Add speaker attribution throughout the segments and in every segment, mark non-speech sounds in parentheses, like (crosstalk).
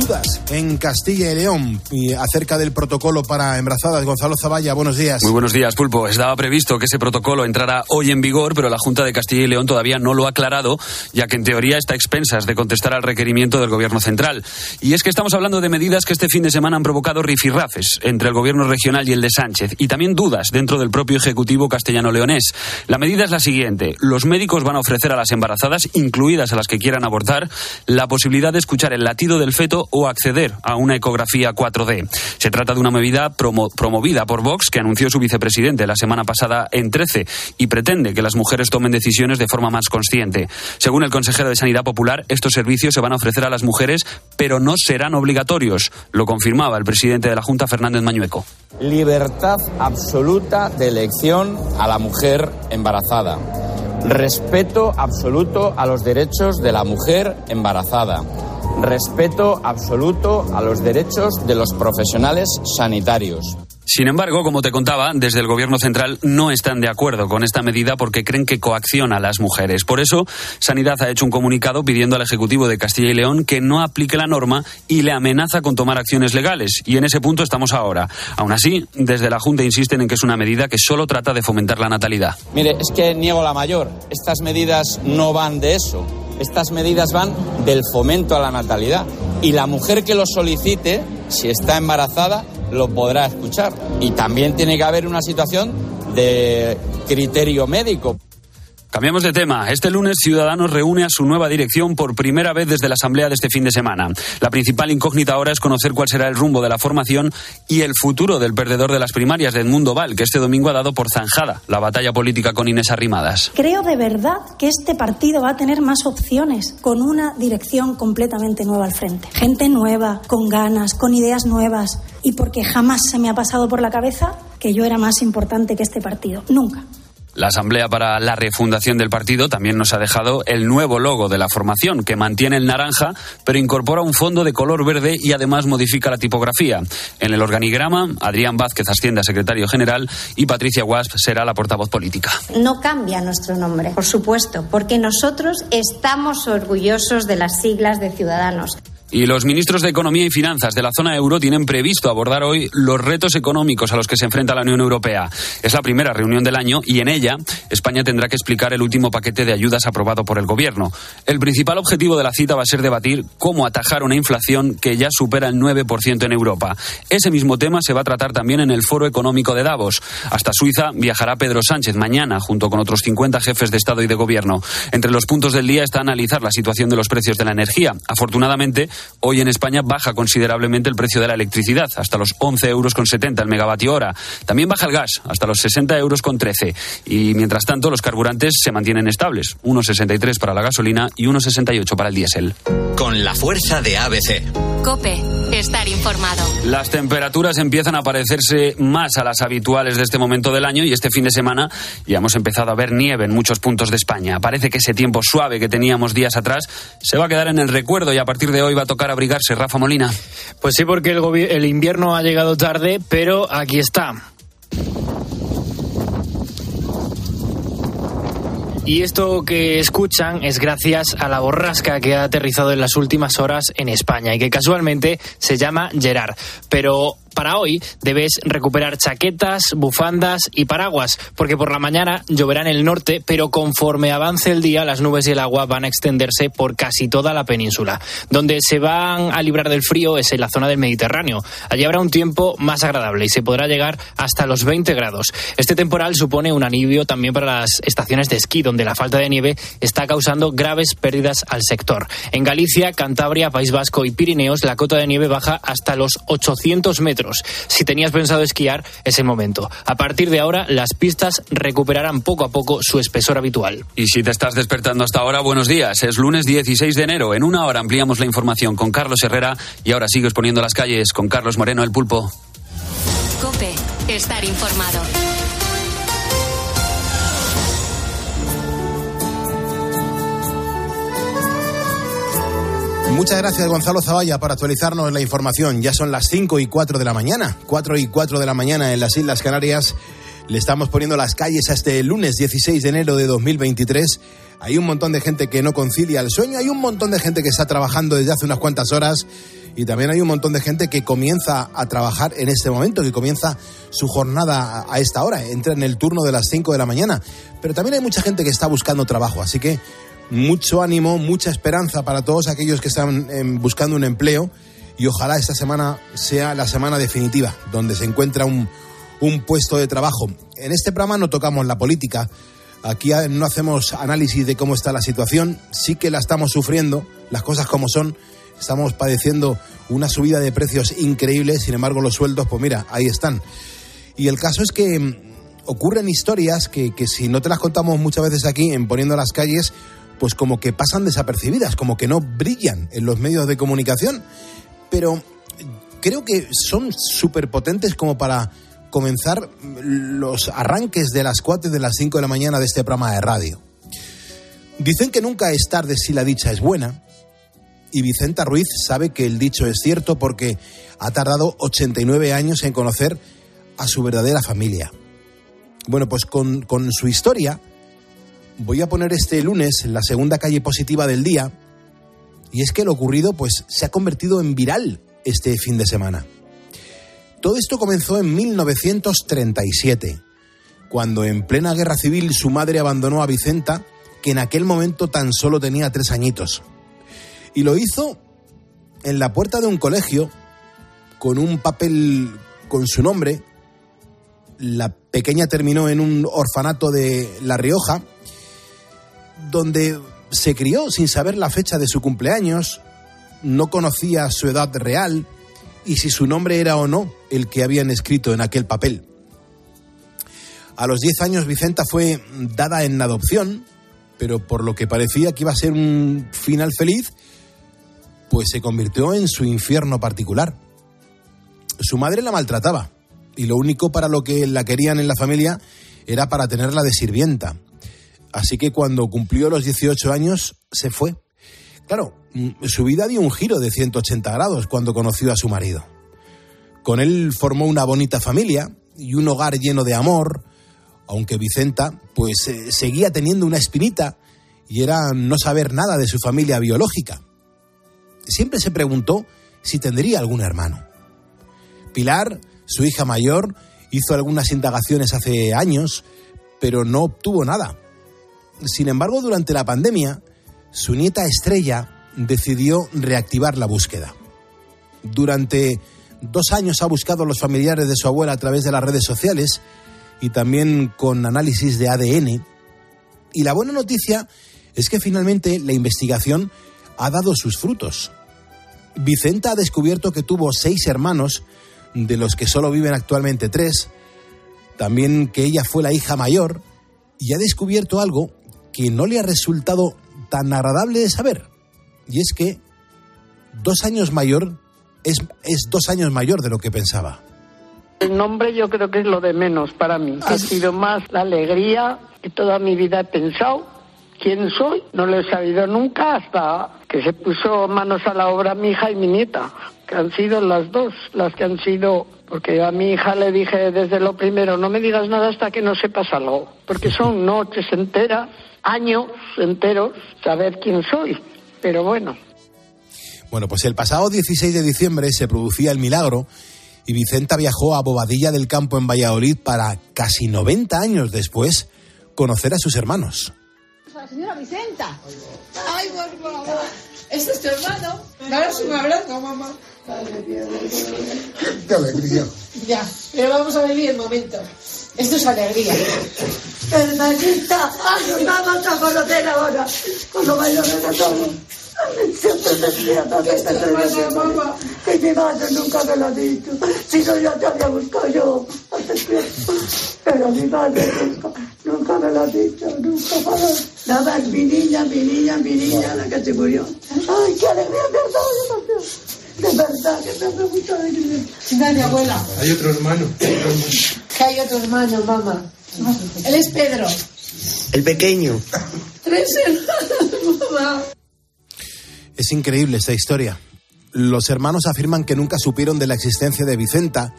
Speaker 1: Dudas en Castilla y León y acerca del protocolo para embarazadas. Gonzalo Zavalla, buenos días.
Speaker 2: Muy buenos días, Pulpo. Estaba previsto que ese protocolo entrara hoy en vigor, pero la Junta de Castilla y León todavía no lo ha aclarado, ya que en teoría está a expensas de contestar al requerimiento del Gobierno central. Y es que estamos hablando de medidas que este fin de semana han provocado rifirrafes entre el Gobierno regional y el de Sánchez, y también dudas dentro del propio Ejecutivo castellano-leonés. La medida es la siguiente. Los médicos van a ofrecer a las embarazadas, incluidas a las que quieran abortar, la posibilidad de escuchar el latido del feto o acceder a una ecografía 4D. Se trata de una medida promovida por Vox que anunció su vicepresidente la semana pasada en 13 y pretende que las mujeres tomen decisiones de forma más consciente. Según el consejero de Sanidad Popular, estos servicios se van a ofrecer a las mujeres, pero no serán obligatorios. Lo confirmaba el presidente de la Junta, Fernández Mañueco.
Speaker 3: Libertad absoluta de elección a la mujer embarazada. Respeto absoluto a los derechos de la mujer embarazada respeto absoluto a los derechos de los profesionales sanitarios.
Speaker 2: Sin embargo, como te contaba, desde el Gobierno central no están de acuerdo con esta medida porque creen que coacciona a las mujeres. Por eso, Sanidad ha hecho un comunicado pidiendo al Ejecutivo de Castilla y León que no aplique la norma y le amenaza con tomar acciones legales. Y en ese punto estamos ahora. Aún así, desde la Junta insisten en que es una medida que solo trata de fomentar la natalidad.
Speaker 3: Mire, es que niego la mayor. Estas medidas no van de eso estas medidas van del fomento a la natalidad. Y la mujer que lo solicite, si está embarazada, lo podrá escuchar. Y también tiene que haber una situación de criterio médico.
Speaker 2: Cambiamos de tema. Este lunes Ciudadanos reúne a su nueva dirección por primera vez desde la asamblea de este fin de semana. La principal incógnita ahora es conocer cuál será el rumbo de la formación y el futuro del perdedor de las primarias de Edmundo Val, que este domingo ha dado por zanjada la batalla política con Inés Arrimadas.
Speaker 4: Creo de verdad que este partido va a tener más opciones con una dirección completamente nueva al frente. Gente nueva, con ganas, con ideas nuevas y porque jamás se me ha pasado por la cabeza que yo era más importante que este partido. Nunca.
Speaker 2: La Asamblea para la Refundación del partido también nos ha dejado el nuevo logo de la formación, que mantiene el naranja, pero incorpora un fondo de color verde y además modifica la tipografía. En el organigrama, Adrián Vázquez asciende a secretario general y Patricia Wasp será la portavoz política.
Speaker 5: No cambia nuestro nombre, por supuesto, porque nosotros estamos orgullosos de las siglas de Ciudadanos.
Speaker 2: Y los ministros de Economía y Finanzas de la zona euro tienen previsto abordar hoy los retos económicos a los que se enfrenta la Unión Europea. Es la primera reunión del año y en ella España tendrá que explicar el último paquete de ayudas aprobado por el Gobierno. El principal objetivo de la cita va a ser debatir cómo atajar una inflación que ya supera el 9% en Europa. Ese mismo tema se va a tratar también en el Foro Económico de Davos. Hasta Suiza viajará Pedro Sánchez mañana junto con otros 50 jefes de Estado y de Gobierno. Entre los puntos del día está analizar la situación de los precios de la energía. Afortunadamente, Hoy en España baja considerablemente el precio de la electricidad, hasta los 11 euros con 70 el megavatio hora. También baja el gas, hasta los 60 euros con 13. Y mientras tanto, los carburantes se mantienen estables, 1,63 para la gasolina y 1,68 para el diésel.
Speaker 6: Con la fuerza de ABC.
Speaker 7: Cope, estar informado.
Speaker 2: Las temperaturas empiezan a parecerse más a las habituales de este momento del año y este fin de semana ya hemos empezado a ver nieve en muchos puntos de España. Parece que ese tiempo suave que teníamos días atrás se va a quedar en el recuerdo y a partir de hoy va a tocar abrigarse, Rafa Molina.
Speaker 8: Pues sí, porque el, el invierno ha llegado tarde, pero aquí está. Y esto que escuchan es gracias a la borrasca que ha aterrizado en las últimas horas en España y que casualmente se llama Gerard. Pero para hoy debes recuperar chaquetas, bufandas y paraguas, porque por la mañana lloverá en el norte, pero conforme avance el día las nubes y el agua van a extenderse por casi toda la península. Donde se van a librar del frío es en la zona del Mediterráneo. Allí habrá un tiempo más agradable y se podrá llegar hasta los 20 grados. Este temporal supone un alivio también para las estaciones de esquí, donde la falta de nieve está causando graves pérdidas al sector. En Galicia, Cantabria, País Vasco y Pirineos, la cota de nieve baja hasta los 800 metros si tenías pensado esquiar, es el momento. A partir de ahora, las pistas recuperarán poco a poco su espesor habitual.
Speaker 2: Y si te estás despertando hasta ahora, buenos días. Es lunes 16 de enero. En una hora ampliamos la información con Carlos Herrera y ahora sigues poniendo las calles con Carlos Moreno, el pulpo.
Speaker 7: Cope, estar informado.
Speaker 1: Muchas gracias Gonzalo Zavalla por actualizarnos la información. Ya son las 5 y 4 de la mañana, 4 y 4 de la mañana en las Islas Canarias. Le estamos poniendo las calles a este lunes 16 de enero de 2023. Hay un montón de gente que no concilia el sueño, hay un montón de gente que está trabajando desde hace unas cuantas horas y también hay un montón de gente que comienza a trabajar en este momento, que comienza su jornada a esta hora, entra en el turno de las 5 de la mañana. Pero también hay mucha gente que está buscando trabajo, así que mucho ánimo, mucha esperanza para todos aquellos que están em, buscando un empleo y ojalá esta semana sea la semana definitiva, donde se encuentra un, un puesto de trabajo. En este programa no tocamos la política, aquí no hacemos análisis de cómo está la situación, sí que la estamos sufriendo, las cosas como son, estamos padeciendo una subida de precios increíble, sin embargo los sueldos, pues mira, ahí están. Y el caso es que mm, ocurren historias que, que si no te las contamos muchas veces aquí en Poniendo las calles, pues como que pasan desapercibidas, como que no brillan en los medios de comunicación, pero creo que son súper potentes como para comenzar los arranques de las 4 de las 5 de la mañana de este programa de radio. Dicen que nunca es tarde si la dicha es buena, y Vicenta Ruiz sabe que el dicho es cierto porque ha tardado 89 años en conocer a su verdadera familia. Bueno, pues con, con su historia voy a poner este lunes la segunda calle positiva del día y es que lo ocurrido pues se ha convertido en viral este fin de semana. Todo esto comenzó en 1937, cuando en plena guerra civil su madre abandonó a Vicenta, que en aquel momento tan solo tenía tres añitos. Y lo hizo en la puerta de un colegio, con un papel con su nombre. La pequeña terminó en un orfanato de La Rioja, donde se crió sin saber la fecha de su cumpleaños, no conocía su edad real, y si su nombre era o no el que habían escrito en aquel papel. A los 10 años Vicenta fue dada en adopción, pero por lo que parecía que iba a ser un final feliz, pues se convirtió en su infierno particular. Su madre la maltrataba y lo único para lo que la querían en la familia era para tenerla de sirvienta. Así que cuando cumplió los 18 años se fue. Claro, mm, su vida dio un giro de 180 grados cuando conoció a su marido. Con él formó una bonita familia y un hogar lleno de amor, aunque Vicenta pues eh, seguía teniendo una espinita y era no saber nada de su familia biológica. Siempre se preguntó si tendría algún hermano. Pilar, su hija mayor, hizo algunas indagaciones hace años, pero no obtuvo nada. Sin embargo, durante la pandemia, su nieta Estrella decidió reactivar la búsqueda. Durante dos años ha buscado a los familiares de su abuela a través de las redes sociales y también con análisis de ADN. Y la buena noticia es que finalmente la investigación ha dado sus frutos. Vicenta ha descubierto que tuvo seis hermanos, de los que solo viven actualmente tres, también que ella fue la hija mayor, y ha descubierto algo que no le ha resultado tan agradable de saber. Y es que dos años mayor es, es dos años mayor de lo que pensaba.
Speaker 9: El nombre yo creo que es lo de menos para mí. Ha sido más la alegría que toda mi vida he pensado. ¿Quién soy? No lo he sabido nunca hasta que se puso manos a la obra mi hija y mi nieta, que han sido las dos las que han sido porque a mi hija le dije desde lo primero, no me digas nada hasta que no sepas algo, porque son noches enteras años enteros saber quién soy. Pero bueno.
Speaker 1: Bueno, pues el pasado 16 de diciembre se producía el milagro y Vicenta viajó a Bobadilla del Campo en Valladolid para casi 90 años después conocer a sus hermanos.
Speaker 10: La señora Vicenta. Ay, por favor. Este es tu hermano. Daros un abrazo, mamá.
Speaker 11: Qué alegría.
Speaker 10: Ya, pero vamos a vivir el momento. Esto es alegría.
Speaker 12: Hermanita, ay, vamos a conocer ahora los mayores de todos. Siempre decía que te mamá. Que mi madre nunca me lo ha dicho. Si no, ya te había buscado yo. Pero mi madre nunca, nunca me lo ha dicho, nunca para. Nada, mi niña, mi niña, mi niña, la que se murió. Ay, qué alegría ha dado, de verdad que me hace mucha alegría.
Speaker 10: Dale, abuela.
Speaker 11: Hay otro hermano.
Speaker 10: Que hay otro hermano, mamá. Él es Pedro.
Speaker 13: El pequeño.
Speaker 10: Tres hermanos, mamá.
Speaker 1: Es increíble esta historia. Los hermanos afirman que nunca supieron de la existencia de Vicenta,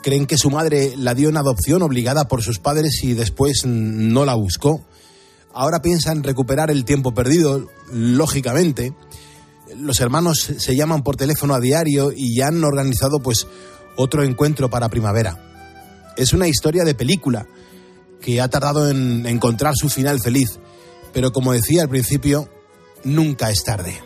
Speaker 1: creen que su madre la dio en adopción obligada por sus padres y después no la buscó. Ahora piensan recuperar el tiempo perdido, lógicamente. Los hermanos se llaman por teléfono a diario y ya han organizado pues otro encuentro para primavera. Es una historia de película que ha tardado en encontrar su final feliz, pero como decía al principio, nunca es tarde.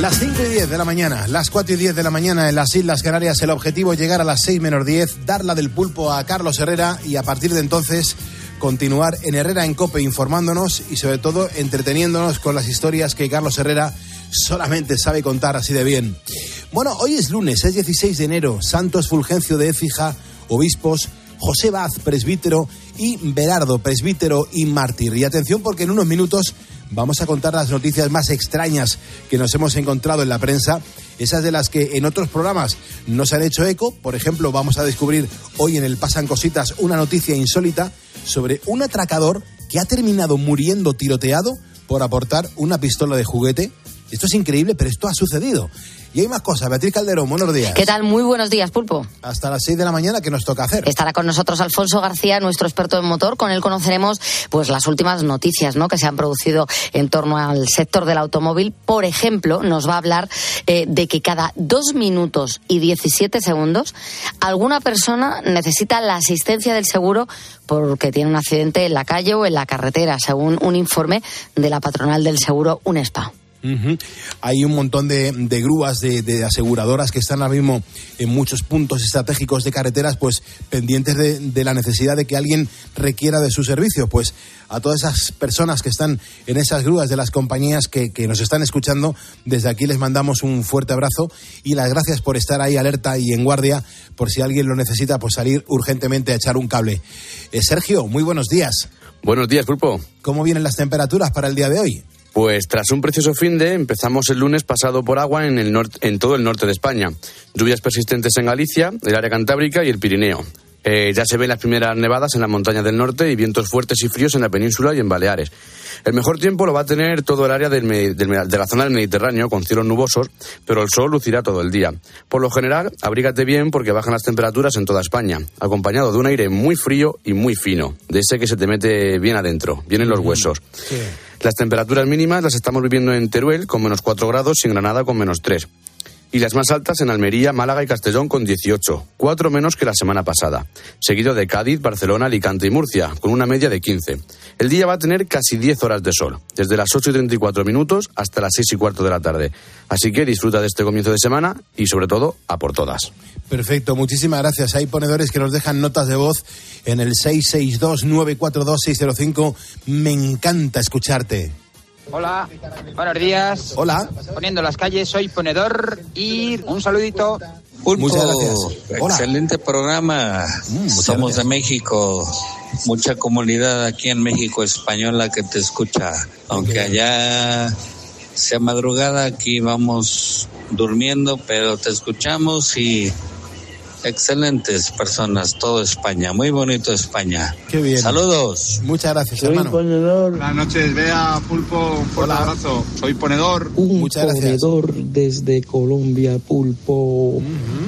Speaker 1: Las 5 y 10 de la mañana, las 4 y 10 de la mañana en las Islas Canarias, el objetivo es llegar a las 6 menos 10, dar la del pulpo a Carlos Herrera y a partir de entonces continuar en Herrera en Cope informándonos y sobre todo entreteniéndonos con las historias que Carlos Herrera solamente sabe contar así de bien. Bueno, hoy es lunes, es 16 de enero, Santos Fulgencio de Écija, obispos, José Baz, presbítero, y Berardo, presbítero y mártir. Y atención porque en unos minutos vamos a contar las noticias más extrañas que nos hemos encontrado en la prensa, esas de las que en otros programas no se han hecho eco. Por ejemplo, vamos a descubrir hoy en el Pasan Cositas una noticia insólita sobre un atracador que ha terminado muriendo tiroteado por aportar una pistola de juguete. Esto es increíble, pero esto ha sucedido. Y hay más cosas. Beatriz Calderón, buenos días.
Speaker 11: ¿Qué tal? Muy buenos días, Pulpo.
Speaker 1: Hasta las 6 de la mañana, ¿qué nos toca hacer?
Speaker 11: Estará con nosotros Alfonso García, nuestro experto en motor. Con él conoceremos pues las últimas noticias ¿no? que se han producido en torno al sector del automóvil. Por ejemplo, nos va a hablar eh, de que cada dos minutos y 17 segundos alguna persona necesita la asistencia del seguro porque tiene un accidente en la calle o en la carretera, según un informe de la patronal del seguro UNESPA.
Speaker 1: Hay un montón de, grúas de, aseguradoras que están ahora mismo en muchos puntos estratégicos de carreteras, pues pendientes de, la necesidad de que alguien requiera de su servicio. Pues a todas esas personas que están en esas grúas de las compañías que, nos están escuchando, desde aquí les mandamos un fuerte abrazo y las gracias por estar ahí alerta y en guardia por si alguien lo necesita, pues salir urgentemente a echar un cable. Eh, Sergio, muy buenos días.
Speaker 14: Buenos días, grupo.
Speaker 1: ¿Cómo vienen las temperaturas para el día de hoy?
Speaker 14: Pues tras un precioso fin de, empezamos el lunes pasado por agua en, el en todo el norte de España. Lluvias persistentes en Galicia, el área cantábrica y el Pirineo. Eh, ya se ven las primeras nevadas en la montaña del norte y vientos fuertes y fríos en la península y en Baleares. El mejor tiempo lo va a tener todo el área de la zona del Mediterráneo, con cielos nubosos, pero el sol lucirá todo el día. Por lo general, abrígate bien porque bajan las temperaturas en toda España, acompañado de un aire muy frío y muy fino, de ese que se te mete bien adentro, bien en los huesos. Las temperaturas mínimas las estamos viviendo en Teruel con menos 4 grados y en Granada con menos 3 y las más altas en Almería, Málaga y Castellón con 18, cuatro menos que la semana pasada, seguido de Cádiz, Barcelona, Alicante y Murcia, con una media de 15. El día va a tener casi 10 horas de sol, desde las 8 y 34 minutos hasta las 6 y cuarto de la tarde. Así que disfruta de este comienzo de semana y sobre todo a por todas.
Speaker 1: Perfecto, muchísimas gracias. Hay ponedores que nos dejan notas de voz en el 662-942-605. Me encanta escucharte.
Speaker 15: Hola, buenos días.
Speaker 1: Hola.
Speaker 15: Poniendo las calles, soy ponedor y un saludito.
Speaker 1: Muchas gracias.
Speaker 16: Excelente programa. Mm, Somos de México. Mucha comunidad aquí en México española que te escucha. Aunque allá sea madrugada, aquí vamos durmiendo, pero te escuchamos y excelentes personas, todo España, muy bonito España.
Speaker 1: Qué bien.
Speaker 16: Saludos.
Speaker 1: Muchas gracias,
Speaker 17: Soy
Speaker 1: hermano.
Speaker 17: ponedor.
Speaker 18: Buenas noches, vea Pulpo, un fuerte abrazo. Soy ponedor.
Speaker 17: Un
Speaker 1: Muchas gracias.
Speaker 17: ponedor desde Colombia, Pulpo.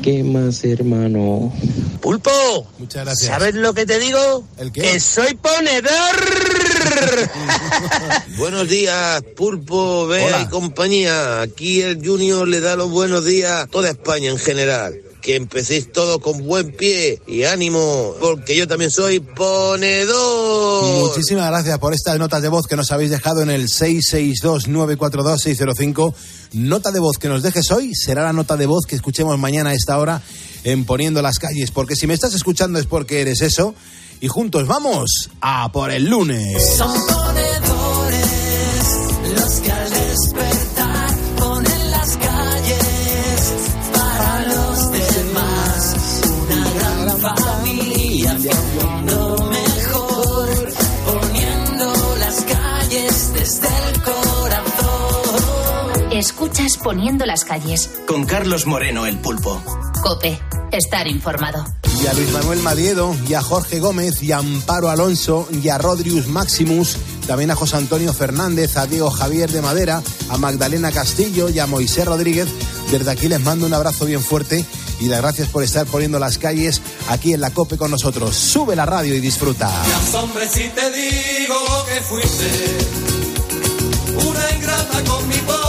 Speaker 17: ¿Qué más, hermano?
Speaker 19: Pulpo.
Speaker 1: Muchas gracias.
Speaker 19: ¿Sabes lo que te digo?
Speaker 1: ¿El qué?
Speaker 19: Que soy ponedor. (laughs) buenos días, Pulpo, Bea
Speaker 1: Hola.
Speaker 19: y compañía. Aquí el Junior le da los buenos días a toda España en general. Que empecéis todo con buen pie y ánimo, porque yo también soy ponedor.
Speaker 1: Muchísimas gracias por estas notas de voz que nos habéis dejado en el 662-942-605. Nota de voz que nos dejes hoy será la nota de voz que escuchemos mañana a esta hora en Poniendo las calles. Porque si me estás escuchando es porque eres eso. Y juntos vamos a por el lunes.
Speaker 20: Son ponedores los que al despertar
Speaker 7: Escuchas Poniendo las calles.
Speaker 21: Con Carlos Moreno, el pulpo.
Speaker 7: Cope. Estar informado.
Speaker 1: Y a Luis Manuel Madiedo, y a Jorge Gómez, y a Amparo Alonso, y a Rodrius Maximus, también a José Antonio Fernández, a Diego Javier de Madera, a Magdalena Castillo y a Moisés Rodríguez, Desde aquí les mando un abrazo bien fuerte y las gracias por estar poniendo las calles aquí en la COPE con nosotros. Sube la radio y disfruta.
Speaker 20: hombre, si te digo que fuiste una ingrata con mi pobre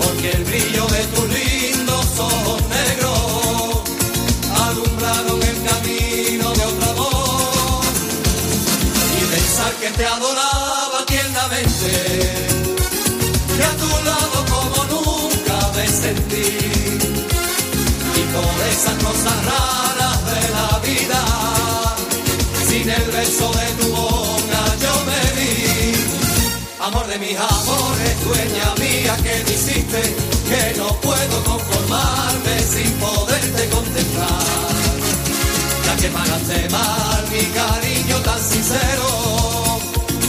Speaker 20: porque el brillo de tus lindos ojos negros alumbraron el camino de otro amor y pensar que te adoraba tiernamente, que a tu lado como nunca me sentí y por esas cosas raras de la vida, sin el beso de tu boca. Amor de mis amores, dueña mía que me hiciste, que no puedo conformarme sin poderte contemplar. Ya que pagaste mal mi cariño tan sincero,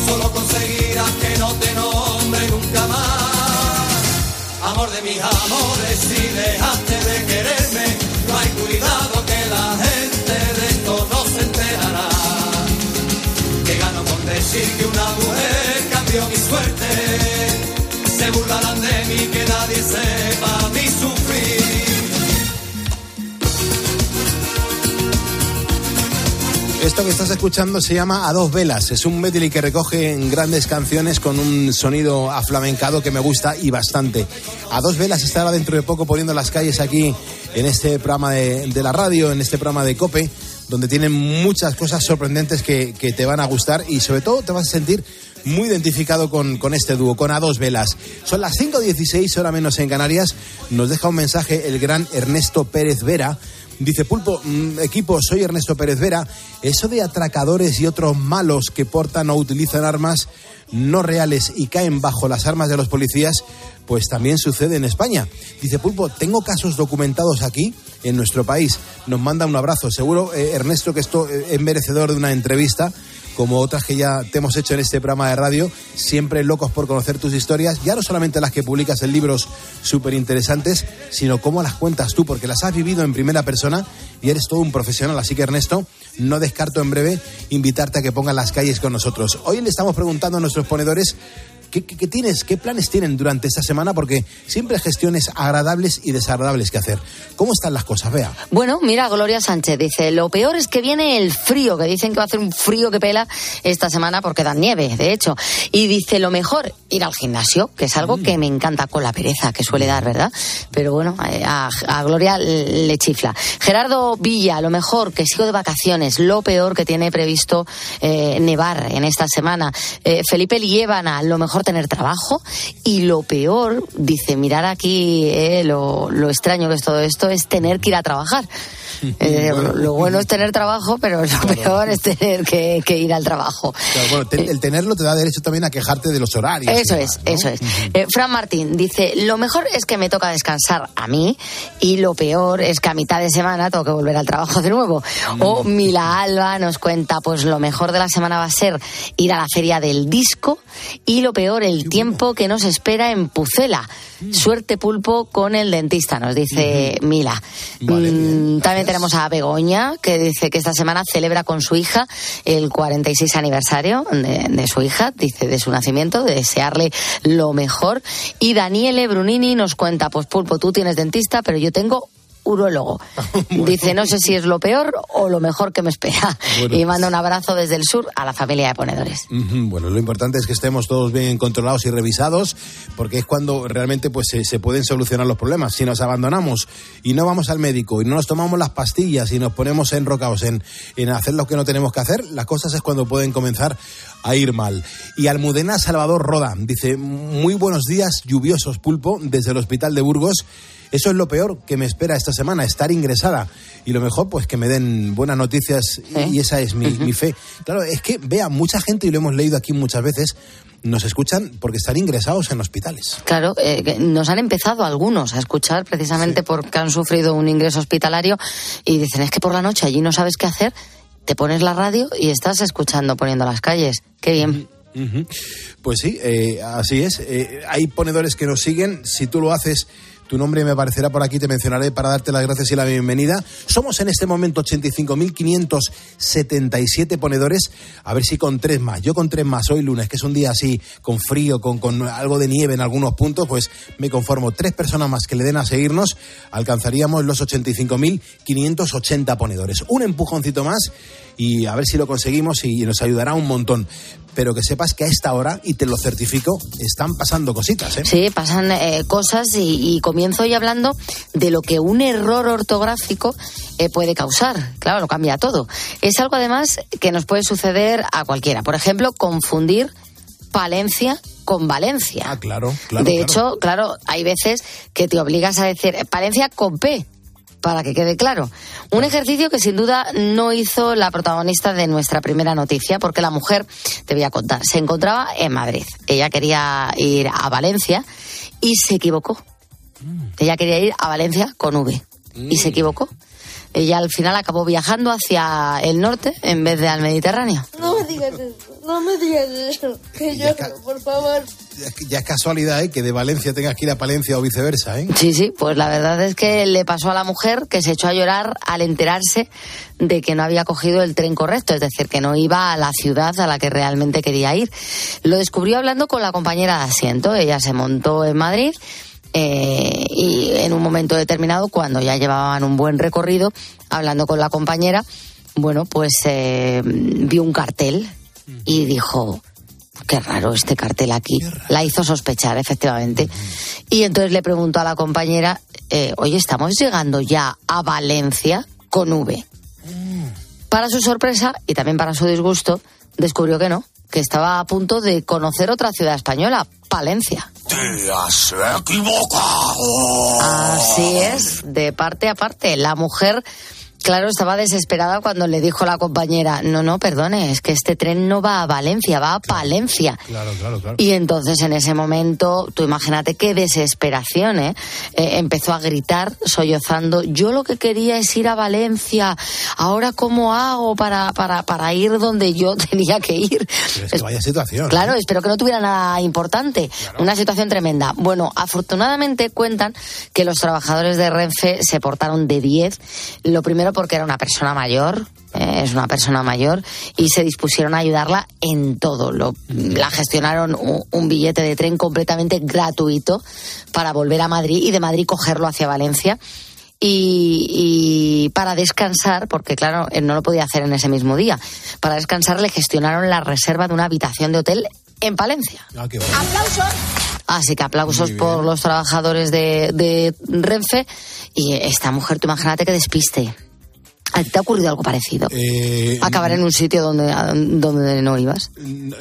Speaker 20: solo conseguirás que no te nombre nunca más. Amor de mis amores, si dejaste de quererme, no hay cuidado que la gente de esto no se enterará. Que gano con decir que mi suerte. Se burlarán de mí, que nadie sepa mi sufrir.
Speaker 1: Esto que estás escuchando se llama A dos velas. Es un medley que recoge grandes canciones con un sonido aflamencado que me gusta y bastante. A dos velas estará dentro de poco poniendo las calles aquí en este programa de, de la radio, en este programa de COPE, donde tienen muchas cosas sorprendentes que, que te van a gustar y sobre todo te vas a sentir muy identificado con, con este dúo, con A Dos Velas. Son las 5.16, hora menos en Canarias. Nos deja un mensaje el gran Ernesto Pérez Vera. Dice Pulpo, mm, equipo, soy Ernesto Pérez Vera. Eso de atracadores y otros malos que portan o utilizan armas no reales y caen bajo las armas de los policías, pues también sucede en España. Dice Pulpo, tengo casos documentados aquí en nuestro país. Nos manda un abrazo. Seguro, eh, Ernesto, que esto eh, es merecedor de una entrevista como otras que ya te hemos hecho en este programa de radio, siempre locos por conocer tus historias, ya no solamente las que publicas en libros súper interesantes, sino cómo las cuentas tú, porque las has vivido en primera persona y eres todo un profesional. Así que Ernesto, no descarto en breve invitarte a que pongas las calles con nosotros. Hoy le estamos preguntando a nuestros ponedores ¿Qué, qué, qué tienes? ¿Qué planes tienen durante esta semana? Porque siempre hay gestiones agradables y desagradables que hacer. ¿Cómo están las cosas? Vea.
Speaker 11: Bueno, mira, Gloria Sánchez dice, lo peor es que viene el frío, que dicen que va a hacer un frío que pela esta semana porque da nieve, de hecho. Y dice, lo mejor, ir al gimnasio, que es algo
Speaker 1: Mm.
Speaker 11: que me encanta con la pereza que suele dar, ¿verdad? Pero bueno, eh, a, a Gloria le chifla. Gerardo Villa, lo mejor, que sigo de vacaciones, lo peor que tiene previsto eh, nevar en esta semana. Eh, Felipe Liébana, lo mejor tener trabajo y lo peor, dice, mirar aquí eh, lo, lo extraño que es todo esto, es tener que ir a trabajar. (laughs) Eh, lo, lo bueno es tener trabajo, pero lo peor es tener que, que ir al trabajo.
Speaker 1: Claro, bueno, te- el tenerlo te da derecho también a quejarte de los horarios.
Speaker 11: Eso es,
Speaker 1: ¿no?
Speaker 11: eso es. Eh, Fran Martín dice, lo mejor es que me toca descansar a mí y lo peor es que a mitad de semana tengo que volver al trabajo de nuevo. O Mila Alba nos cuenta, pues lo mejor de la semana va a ser ir a la feria del disco y lo peor, el tiempo que nos espera en Pucela. Suerte pulpo con el dentista, nos dice Mila. Mm, también tenemos a Begoña, que dice que esta semana celebra con su hija el 46 aniversario de, de su hija, dice de su nacimiento, de desearle lo mejor. Y Daniele Brunini nos cuenta, pues pulpo, tú tienes dentista, pero yo tengo urólogo. (laughs) Dice, no sé si es lo peor o lo mejor que me espera.
Speaker 1: Bueno,
Speaker 11: y manda un abrazo desde el sur a la familia de ponedores.
Speaker 1: Bueno, lo importante es que estemos todos bien controlados y revisados, porque es cuando realmente pues se, se pueden solucionar los problemas. Si nos abandonamos y no vamos al médico y no nos tomamos las pastillas y nos ponemos enrocados en, en hacer lo que no tenemos que hacer, las cosas es cuando pueden comenzar a ir mal. Y Almudena Salvador Roda dice, muy buenos días, lluviosos pulpo, desde el hospital de Burgos. Eso es lo peor que me espera esta semana, estar ingresada. Y lo mejor, pues que me den buenas noticias y esa es mi, mi fe. Claro, es que, vea, mucha gente, y lo hemos leído aquí muchas veces, nos escuchan porque están ingresados en hospitales.
Speaker 11: Claro, eh, nos han empezado algunos a escuchar precisamente porque han sufrido un ingreso hospitalario y dicen, es que por la noche allí no sabes qué hacer, te pones la radio y estás escuchando poniendo las calles. Qué bien.
Speaker 1: Pues sí, eh, así es. Eh, hay ponedores que nos siguen. Si tú lo haces Tu nombre me aparecerá por aquí, te mencionaré para darte las gracias y la bienvenida. Somos en este momento 85.577 ponedores, a ver si con tres más. Yo con tres más hoy lunes, que es un día así, con frío, con, con algo de nieve en algunos puntos, pues me conformo. Tres personas más que le den a seguirnos, alcanzaríamos los 85.580 ponedores. Un empujoncito más y a ver si lo conseguimos y nos ayudará un montón. Pero que sepas que a esta hora, y te lo certifico, están pasando cositas. ¿eh?
Speaker 11: Sí, pasan eh, cosas y, y, comienzo hoy hablando de lo que un error ortográfico eh, puede causar. Claro, lo cambia todo. Es algo además que nos puede suceder a cualquiera. Por ejemplo, confundir Palencia con Valencia.
Speaker 1: Ah, claro, claro.
Speaker 11: De
Speaker 1: claro.
Speaker 11: hecho, claro, hay veces que te obligas a decir eh, Palencia con P para que quede claro. Un ejercicio que sin duda no hizo la protagonista de nuestra primera noticia, porque la mujer, te voy a contar, se encontraba en Madrid. Ella quería ir a Valencia y se equivocó. Ella quería ir a Valencia con V y se equivocó. Ella al final acabó viajando hacia el norte en vez de al Mediterráneo.
Speaker 12: No me digas eso, no me digas eso. Que yo, por favor.
Speaker 1: Ya es casualidad ¿eh? que de Valencia tengas que ir a Palencia o viceversa. ¿eh?
Speaker 11: Sí, sí, pues la verdad es que le pasó a la mujer que se echó a llorar al enterarse de que no había cogido el tren correcto, es decir, que no iba a la ciudad a la que realmente quería ir. Lo descubrió hablando con la compañera de asiento. Ella se montó en Madrid. Eh, y en un momento determinado, cuando ya llevaban un buen recorrido, hablando con la compañera, bueno, pues eh, vio un cartel y dijo, qué raro este cartel aquí. La hizo sospechar, efectivamente. Y entonces le preguntó a la compañera, eh, oye, ¿estamos llegando ya a Valencia con V? Para su sorpresa y también para su disgusto, descubrió que no, que estaba a punto de conocer otra ciudad española, Palencia.
Speaker 20: Te has equivocado.
Speaker 11: Así es, de parte a parte. La mujer, claro, estaba desesperada cuando le dijo la compañera, no, no, perdone, es que este tren no va a Valencia, va a Palencia.
Speaker 1: Claro, claro, claro.
Speaker 11: Y entonces en ese momento, tú imagínate qué desesperación, ¿eh? Eh, empezó a gritar, sollozando, yo lo que quería es ir a Valencia, ahora cómo hago para, para, para ir donde yo (laughs) tenía que ir.
Speaker 1: Pero es que vaya situación.
Speaker 11: Claro, espero que no tuviera nada importante. Una situación tremenda. Bueno, afortunadamente cuentan que los trabajadores de Renfe se portaron de 10. Lo primero porque era una persona mayor, eh, es una persona mayor, y se dispusieron a ayudarla en todo. Lo, la gestionaron un, un billete de tren completamente gratuito para volver a Madrid y de Madrid cogerlo hacia Valencia. Y, y, para descansar, porque claro, él no lo podía hacer en ese mismo día, para descansar le gestionaron la reserva de una habitación de hotel en Palencia.
Speaker 1: Ah, qué bueno.
Speaker 12: ¡Aplausos!
Speaker 11: Así que aplausos por los trabajadores de, de Renfe. Y esta mujer, tú imagínate que despiste. ¿A ti te ha ocurrido algo parecido?
Speaker 1: Eh,
Speaker 11: Acabar en un sitio donde, donde no ibas.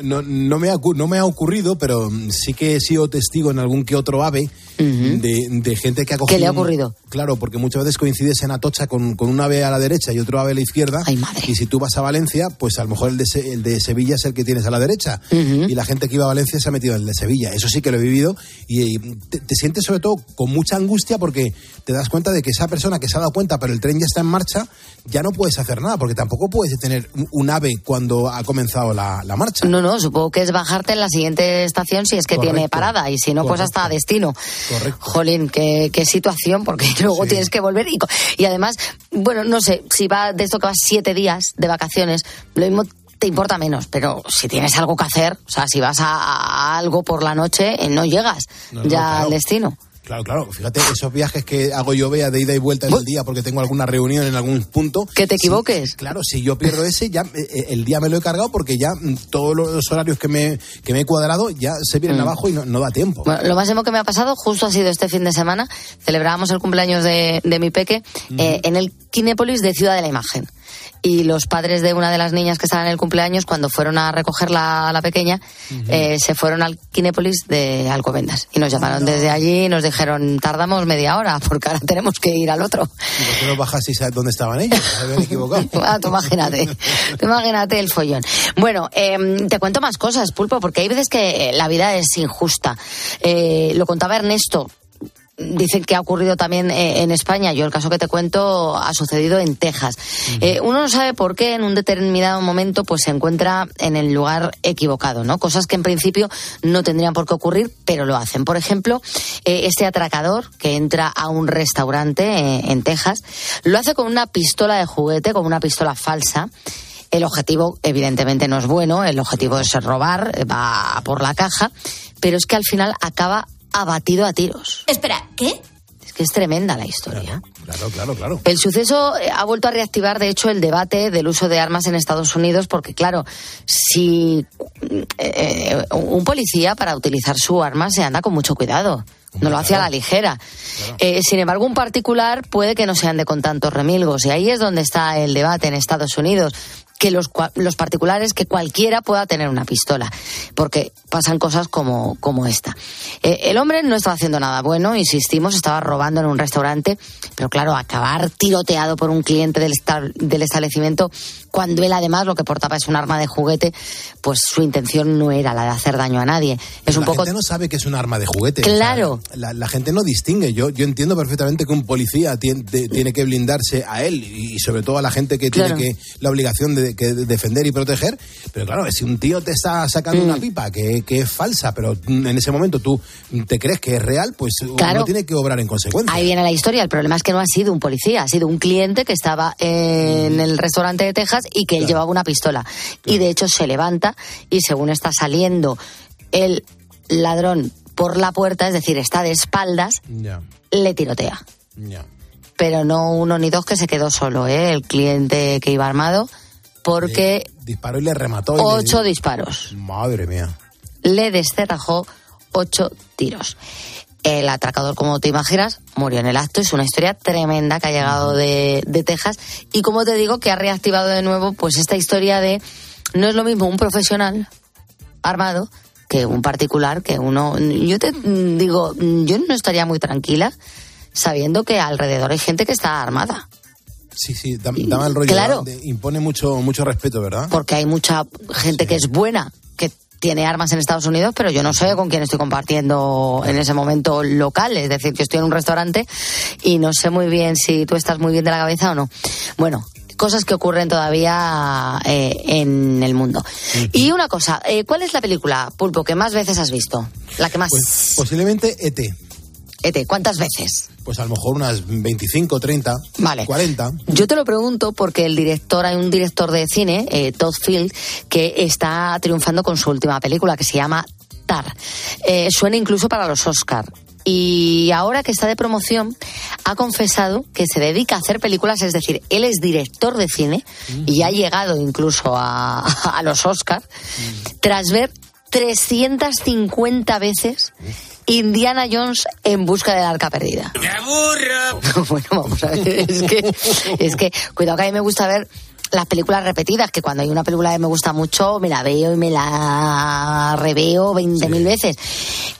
Speaker 1: No, no, me ha, no me ha ocurrido, pero sí que he sido testigo en algún que otro ave de, de gente que ha cogido.
Speaker 11: ¿Qué le ha
Speaker 1: un-
Speaker 11: ocurrido?
Speaker 1: Claro, porque muchas veces coincides en Atocha con, con un ave a la derecha y otro ave a la izquierda. Y si tú vas a Valencia, pues a lo mejor el de, el de Sevilla es el que tienes a la derecha. Y la gente que iba a Valencia se ha metido en el de Sevilla. Eso sí que lo he vivido. Y, y te, te sientes sobre todo con mucha angustia porque te das cuenta de que esa persona que se ha dado cuenta, pero el tren ya está en marcha, ya no puedes hacer nada, porque tampoco puedes tener un, ave cuando ha comenzado la, la marcha.
Speaker 11: No, no, supongo que es bajarte en la siguiente estación si es que
Speaker 1: Correcto.
Speaker 11: tiene parada y si no, pues hasta destino.
Speaker 1: Correcto.
Speaker 11: Jolín, qué, qué situación, porque (laughs) luego tienes que volver. Y, y además, bueno, no sé, si va de esto que vas siete días de vacaciones, lo mismo te importa menos, pero si tienes algo que hacer, o sea, si vas a, a algo por la noche, eh, no llegas
Speaker 1: No, no,
Speaker 11: ya
Speaker 1: claro.
Speaker 11: al destino.
Speaker 1: Claro, claro. Fíjate, esos viajes que hago yo vea de ida y vuelta en el día porque tengo alguna reunión en algún punto.
Speaker 11: Que te equivoques.
Speaker 1: Claro, si yo pierdo ese, ya eh, eh, el día me lo he cargado porque ya mm, todos los horarios que me, que me he cuadrado ya se vienen
Speaker 11: Mm.
Speaker 1: abajo y no, no da tiempo.
Speaker 11: Bueno, lo máximo que me ha pasado justo ha sido este fin de semana. Celebrábamos el cumpleaños de, de mi peque eh, en el Kinépolis de Ciudad de la Imagen. Y los padres de una de las niñas que estaban en el cumpleaños, cuando fueron a recoger la, la pequeña, eh, se fueron al Kinépolis de Alcobendas. Y nos llamaron desde allí y nos dijeron, tardamos media hora porque ahora tenemos que ir al otro.
Speaker 1: ¿Y por qué no bajas y sabes dónde estaban ellos? Se habían equivocado. (laughs)
Speaker 11: Ah, tú imagínate, tú imagínate el follón. Bueno, eh, te cuento más cosas, Pulpo, porque hay veces que la vida es injusta. Eh, lo contaba Ernesto. Dicen que ha ocurrido también eh, en España. Yo el caso que te cuento ha sucedido en Texas. Eh, uno no sabe por qué en un determinado momento pues se encuentra en el lugar equivocado, ¿no? Cosas que en principio no tendrían por qué ocurrir, pero lo hacen. Por ejemplo, eh, este atracador que entra a un restaurante en Texas lo hace con una pistola de juguete, con una pistola falsa. El objetivo, evidentemente, no es bueno, el objetivo es robar, va por la caja, pero es que al final acaba abatido a tiros.
Speaker 7: Espera, ¿qué?
Speaker 11: Es que es tremenda la historia.
Speaker 1: Claro, claro, claro.
Speaker 11: El suceso eh, ha vuelto a reactivar, de hecho, el debate del uso de armas en Estados Unidos, porque, claro, si eh, un policía para utilizar su arma se anda con mucho cuidado. No lo hace a la ligera. Eh, sin embargo, un particular puede que no se ande con tantos remilgos. Y ahí es donde está el debate en Estados Unidos. Que los, los particulares, que cualquiera pueda tener una pistola. Porque pasan cosas como, como esta. Eh, el hombre no estaba haciendo nada bueno, insistimos, estaba robando en un restaurante. Pero claro, acabar tiroteado por un cliente del, del establecimiento, cuando él además lo que portaba es un arma de juguete, pues su intención no era la de hacer daño a nadie. Es
Speaker 1: Pero
Speaker 11: un
Speaker 1: la
Speaker 11: poco
Speaker 1: gente no sabe que es un arma de juguete.
Speaker 11: Claro.
Speaker 1: O sea, la, la gente no distingue. Yo, yo entiendo perfectamente que un policía tiene, de- tiene que blindarse a él y sobre todo a la gente que
Speaker 11: Claro.
Speaker 1: tiene que la obligación de, que de defender y proteger. Pero claro, si un tío te está sacando
Speaker 11: Mm.
Speaker 1: una pipa que, que es falsa, pero en ese momento tú te crees que es real, pues
Speaker 11: Claro.
Speaker 1: uno tiene que obrar en consecuencia.
Speaker 11: Ahí viene la historia. El problema es que no ha sido un policía, ha sido un cliente que estaba en el restaurante de Texas y que él llevaba una pistola. Y de hecho se levanta y según está saliendo el ladrón por la puerta, es decir, está de espaldas, le tirotea. Pero no uno ni dos que se quedó solo, ¿eh? el cliente que iba armado, porque
Speaker 1: Disparó y le remató. y le-
Speaker 11: ocho disparos.
Speaker 1: Madre mía.
Speaker 11: le descerrajó ocho tiros. El atracador, como te imaginas, murió en el acto. Es una historia tremenda que ha llegado de, de Texas. Y como te digo, que ha reactivado de nuevo, pues esta historia de no es lo mismo un profesional armado que un particular, que uno. Yo te digo, yo no estaría muy tranquila sabiendo que alrededor hay gente que está armada.
Speaker 1: Sí, sí, da, da mal rollo.
Speaker 11: Claro.
Speaker 1: impone mucho, mucho respeto, ¿verdad?
Speaker 11: porque hay mucha gente que es buena, que tiene armas en Estados Unidos, pero yo no sé con quién estoy compartiendo en ese momento local. Es decir, que estoy en un restaurante y no sé muy bien si tú estás muy bien de la cabeza o no. Bueno. Cosas que ocurren todavía eh, en el mundo. Y una cosa, eh, ¿cuál es la película, Pulpo, que más veces has visto? La que más...
Speaker 1: Pues posiblemente ET.
Speaker 11: Ete, ¿cuántas veces?
Speaker 1: Pues a lo mejor unas 25, 30,
Speaker 11: Vale.
Speaker 1: 40.
Speaker 11: Yo te lo pregunto porque el director, hay un director de cine, eh, Todd Field, que está triunfando con su última película que se llama Tar. Eh, suena incluso para los Oscar. Y ahora que está de promoción, ha confesado que se dedica a hacer películas, es decir, él es director de cine y ha llegado incluso a, (laughs) a los Oscar, tras ver 350 veces Indiana Jones en busca del arca perdida. (laughs) bueno, vamos a ver, es que, es que, cuidado que a mí me gusta ver las películas repetidas, que cuando hay una película que me gusta mucho, me la veo y me la reveo 20.000 veces.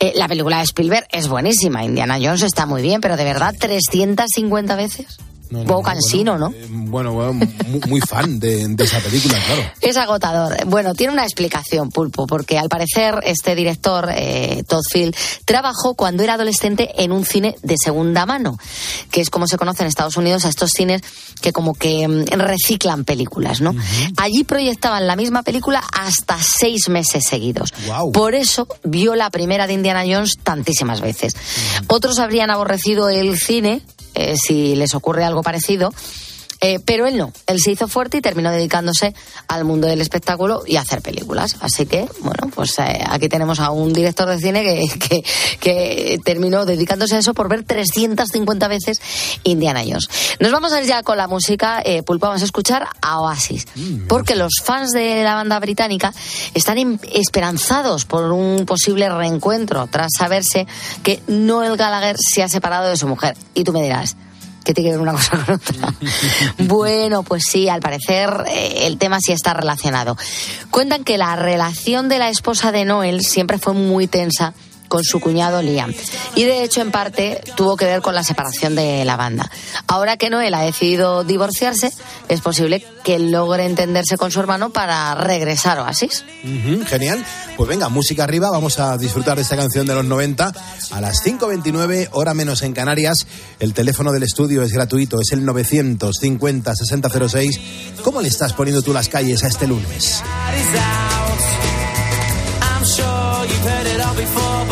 Speaker 11: Eh, la película de Spielberg es buenísima, Indiana Jones está muy bien, pero de verdad, 350 veces.
Speaker 1: No, no,
Speaker 11: Un poco
Speaker 1: no,
Speaker 11: cansino, ¿no?
Speaker 1: Eh, Bueno, bueno, muy, muy fan de, de esa película, claro. (laughs)
Speaker 11: Es agotador. Bueno, tiene una explicación, Pulpo, porque al parecer este director, eh, Todd Field, trabajó cuando era adolescente en un cine de segunda mano, que es como se conoce en Estados Unidos a estos cines que como que mm, reciclan películas, ¿no? Allí proyectaban la misma película hasta seis meses seguidos.
Speaker 1: Guau.
Speaker 11: Por eso vio la primera de Indiana Jones tantísimas veces. Otros habrían aborrecido el cine, eh, si les ocurre algo parecido. Eh, pero él no, él se hizo fuerte y terminó dedicándose al mundo del espectáculo y a hacer películas. Así que, bueno, pues eh, aquí tenemos a un director de cine que, (laughs) que, que terminó dedicándose a eso por ver 350 veces Indiana Jones. Nos vamos a ir ya con la música, eh, Pulpo, vamos a escuchar a Oasis, porque los fans de la banda británica están em- esperanzados por un posible reencuentro tras saberse que Noel Gallagher se ha separado de su mujer. Y tú me dirás, ¿Qué tiene que ver una cosa con otra? (laughs) bueno, pues sí, al parecer eh, el tema sí está relacionado. Cuentan que la relación de la esposa de Noel siempre fue muy tensa con su cuñado Liam. Y de hecho, en parte, tuvo que ver con la separación de la banda. Ahora que Noel ha decidido divorciarse, es posible que logre entenderse con su hermano para regresar a Oasis.
Speaker 22: Genial. Pues venga, música arriba, vamos a disfrutar de esta canción de los 90 a las 5.29, hora menos en Canarias. El teléfono del estudio es gratuito, es el 950-6006. ¿Cómo le estás poniendo tú las calles a este lunes?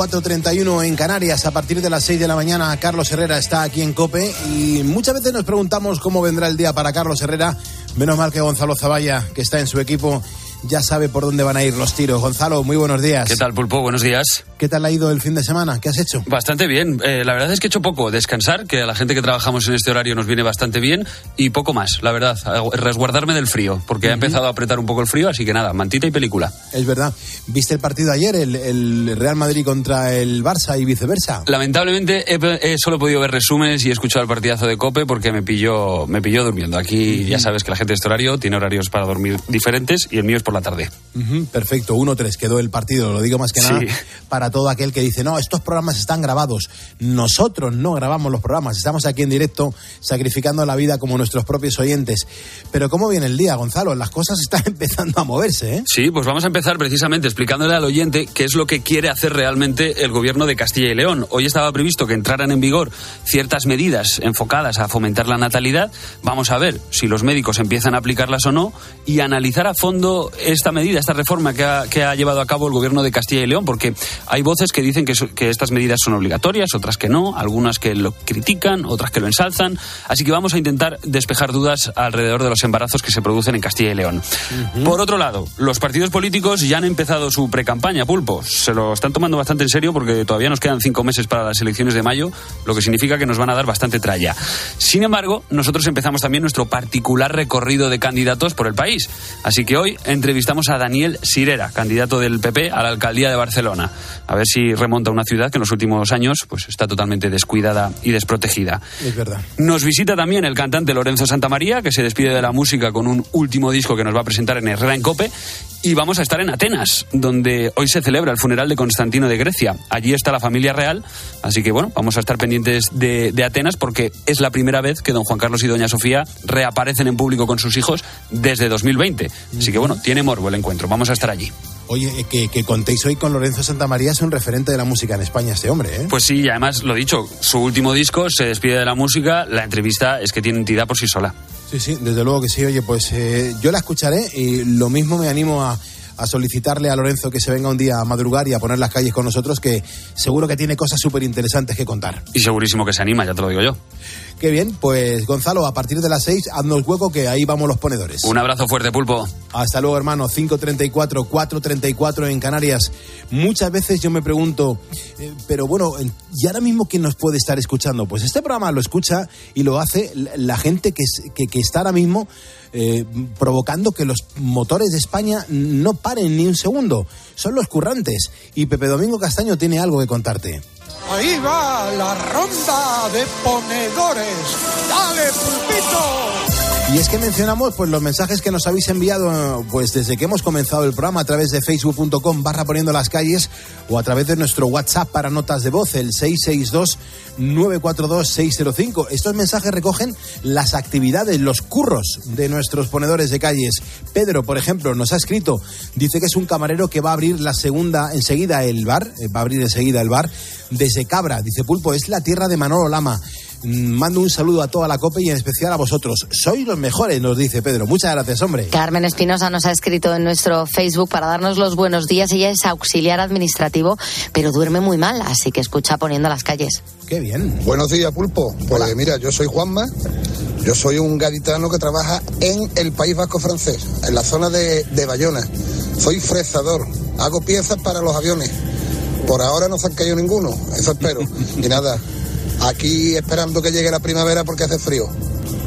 Speaker 22: 4.31 en Canarias. A partir de las 6 de la mañana, Carlos Herrera está aquí en COPE y muchas veces nos preguntamos cómo vendrá el día para Carlos Herrera. Menos mal que Gonzalo Zavalla, que está en su equipo, ya sabe por dónde van a ir los tiros. Gonzalo, muy buenos días.
Speaker 2: ¿Qué tal, Pulpo? Buenos días.
Speaker 22: ¿Qué tal ha ido el fin de semana? ¿Qué has hecho?
Speaker 2: Bastante bien. Eh, la verdad es que he hecho poco. Descansar, que a la gente que trabajamos en este horario nos viene bastante bien, y poco más, la verdad. Resguardarme del frío, porque ha empezado a apretar un poco el frío, así que nada, mantita y película.
Speaker 22: Es verdad. ¿Viste el partido ayer, el, el Real Madrid contra el Barça y viceversa?
Speaker 2: Lamentablemente he, he solo podido ver resúmenes y he escuchado el partidazo de Cope porque me pilló, me pilló durmiendo. Aquí ya sabes que la gente de este horario tiene horarios para dormir diferentes y el mío es por la tarde.
Speaker 22: Perfecto, 1-3 quedó el partido, lo digo más que
Speaker 2: Sí.
Speaker 22: nada para todo aquel que dice, no, estos programas están grabados. Nosotros no grabamos los programas, estamos aquí en directo sacrificando la vida como nuestros propios oyentes. Pero ¿cómo viene el día, Gonzalo? Las cosas (laughs) están empezando a moverse, ¿eh?
Speaker 2: Sí, pues vamos a empezar precisamente explicándole al oyente qué es lo que quiere hacer realmente el gobierno de Castilla y León. Hoy estaba previsto que entraran en vigor ciertas medidas enfocadas a fomentar la natalidad. Vamos a ver si los médicos empiezan a aplicarlas o no y analizar a fondo esta medida, esta reforma que ha, que ha llevado a cabo el gobierno de Castilla y León, porque hay voces que dicen que, so- que estas medidas son obligatorias, otras que no, algunas que lo critican, otras que lo ensalzan. Así que vamos a intentar despejar dudas alrededor de los embarazos que se producen en Castilla y León. Por otro lado, los partidos políticos ya han empezado su precampaña, pulpo. Se lo están tomando bastante en serio porque todavía nos quedan cinco meses para las elecciones de mayo, lo que significa que nos van a dar bastante tralla. Sin embargo, nosotros empezamos también nuestro particular recorrido de candidatos por el país. Así que hoy entrevistamos a Daniel Sirera, candidato del PP a la alcaldía de Barcelona. A ver si remonta una ciudad que en los últimos años pues, está totalmente descuidada y desprotegida.
Speaker 22: Es verdad.
Speaker 2: Nos visita también el cantante Lorenzo Santamaría, que se despide de la música con un último disco que nos va a presentar en Herrera en Cope. Y vamos a estar en Atenas, donde hoy se celebra el funeral de Constantino de Grecia. Allí está la familia real, así que bueno, vamos a estar pendientes de, de Atenas porque es la primera vez que don Juan Carlos y doña Sofía reaparecen en público con sus hijos desde 2020. Así que bueno, tiene morbo el encuentro, vamos a estar allí.
Speaker 22: Oye, eh, que, que contéis hoy con Lorenzo Santamaría, es un referente de la música en España este hombre, ¿eh?
Speaker 2: Pues sí, y además lo dicho, su último disco se despide de la música, la entrevista es que tiene entidad por sí sola.
Speaker 1: Sí, sí, desde luego que sí. Oye, pues eh, yo la escucharé y lo mismo me animo a, a solicitarle a Lorenzo que se venga un día a madrugar y a poner las calles con nosotros, que seguro que tiene cosas súper interesantes que contar.
Speaker 2: Y segurísimo que se anima, ya te lo digo yo.
Speaker 1: Qué bien, pues Gonzalo, a partir de las 6, haznos hueco que ahí vamos los ponedores.
Speaker 2: Un abrazo fuerte, Pulpo.
Speaker 1: Hasta luego, hermano. 5.34, 4.34 en Canarias. Muchas veces yo me pregunto, eh, pero bueno, ¿y ahora mismo quién nos puede estar escuchando? Pues este programa lo escucha y lo hace la gente que, que está ahora mismo eh, provocando que los motores de España no paren ni un segundo. Son los currantes. Y Pepe Domingo Castaño tiene algo que contarte.
Speaker 23: Ahí va la ronda de ponedores. ¡Dale, pulpito!
Speaker 1: Y es que mencionamos pues los mensajes que nos habéis enviado pues desde que hemos comenzado el programa a través de facebook.com barra poniendo las calles o a través de nuestro WhatsApp para notas de voz el 662-942-605. Estos mensajes recogen las actividades, los curros de nuestros ponedores de calles. Pedro, por ejemplo, nos ha escrito, dice que es un camarero que va a abrir la segunda enseguida el bar, eh, va a abrir enseguida el bar desde Cabra. Dice Pulpo, es la tierra de Manolo Lama. Mm, Mando un saludo a toda la COPE y en especial a vosotros. Sois los mejores, nos dice Pedro. Muchas gracias, hombre.
Speaker 11: Carmen Espinosa nos ha escrito en nuestro Facebook para darnos los buenos días. Ella es auxiliar administrativo, pero duerme muy mal, así que escucha poniendo las calles.
Speaker 1: Qué bien.
Speaker 24: Buenos días, Pulpo. Pues mira, yo soy Juanma. Yo soy un gaditano que trabaja en el País Vasco francés, en la zona de, de Bayona. Soy fresador. Hago piezas para los aviones. Por ahora no se han caído ninguno. Eso espero. (laughs) y nada, aquí esperando que llegue la primavera porque hace frío.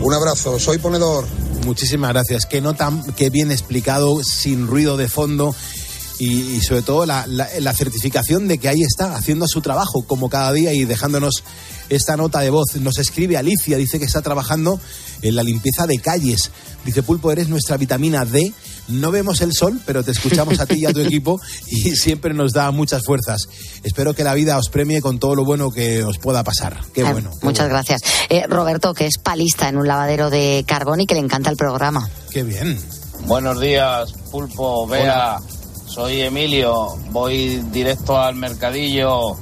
Speaker 24: Un abrazo. Soy ponedor.
Speaker 1: Muchísimas gracias. Qué nota, qué bien explicado, sin ruido de fondo. Y, sobre todo la, la- la certificación de que ahí está haciendo su trabajo como cada día y dejándonos esta nota de voz. Nos escribe Alicia, dice que está trabajando en la limpieza de calles. Dice Pulpo, eres nuestra vitamina D. No vemos el sol, pero te escuchamos a ti y a tu (laughs) equipo y siempre nos da muchas fuerzas. Espero que la vida os premie con todo lo bueno que os pueda pasar. Qué
Speaker 11: Ah,
Speaker 1: bueno. qué
Speaker 11: Muchas
Speaker 1: bueno.
Speaker 11: gracias. Eh, Roberto, que es palista en un lavadero de carbón y que le encanta el programa.
Speaker 1: Qué bien.
Speaker 25: Buenos días, Pulpo, Bea. Soy Emilio, voy directo al mercadillo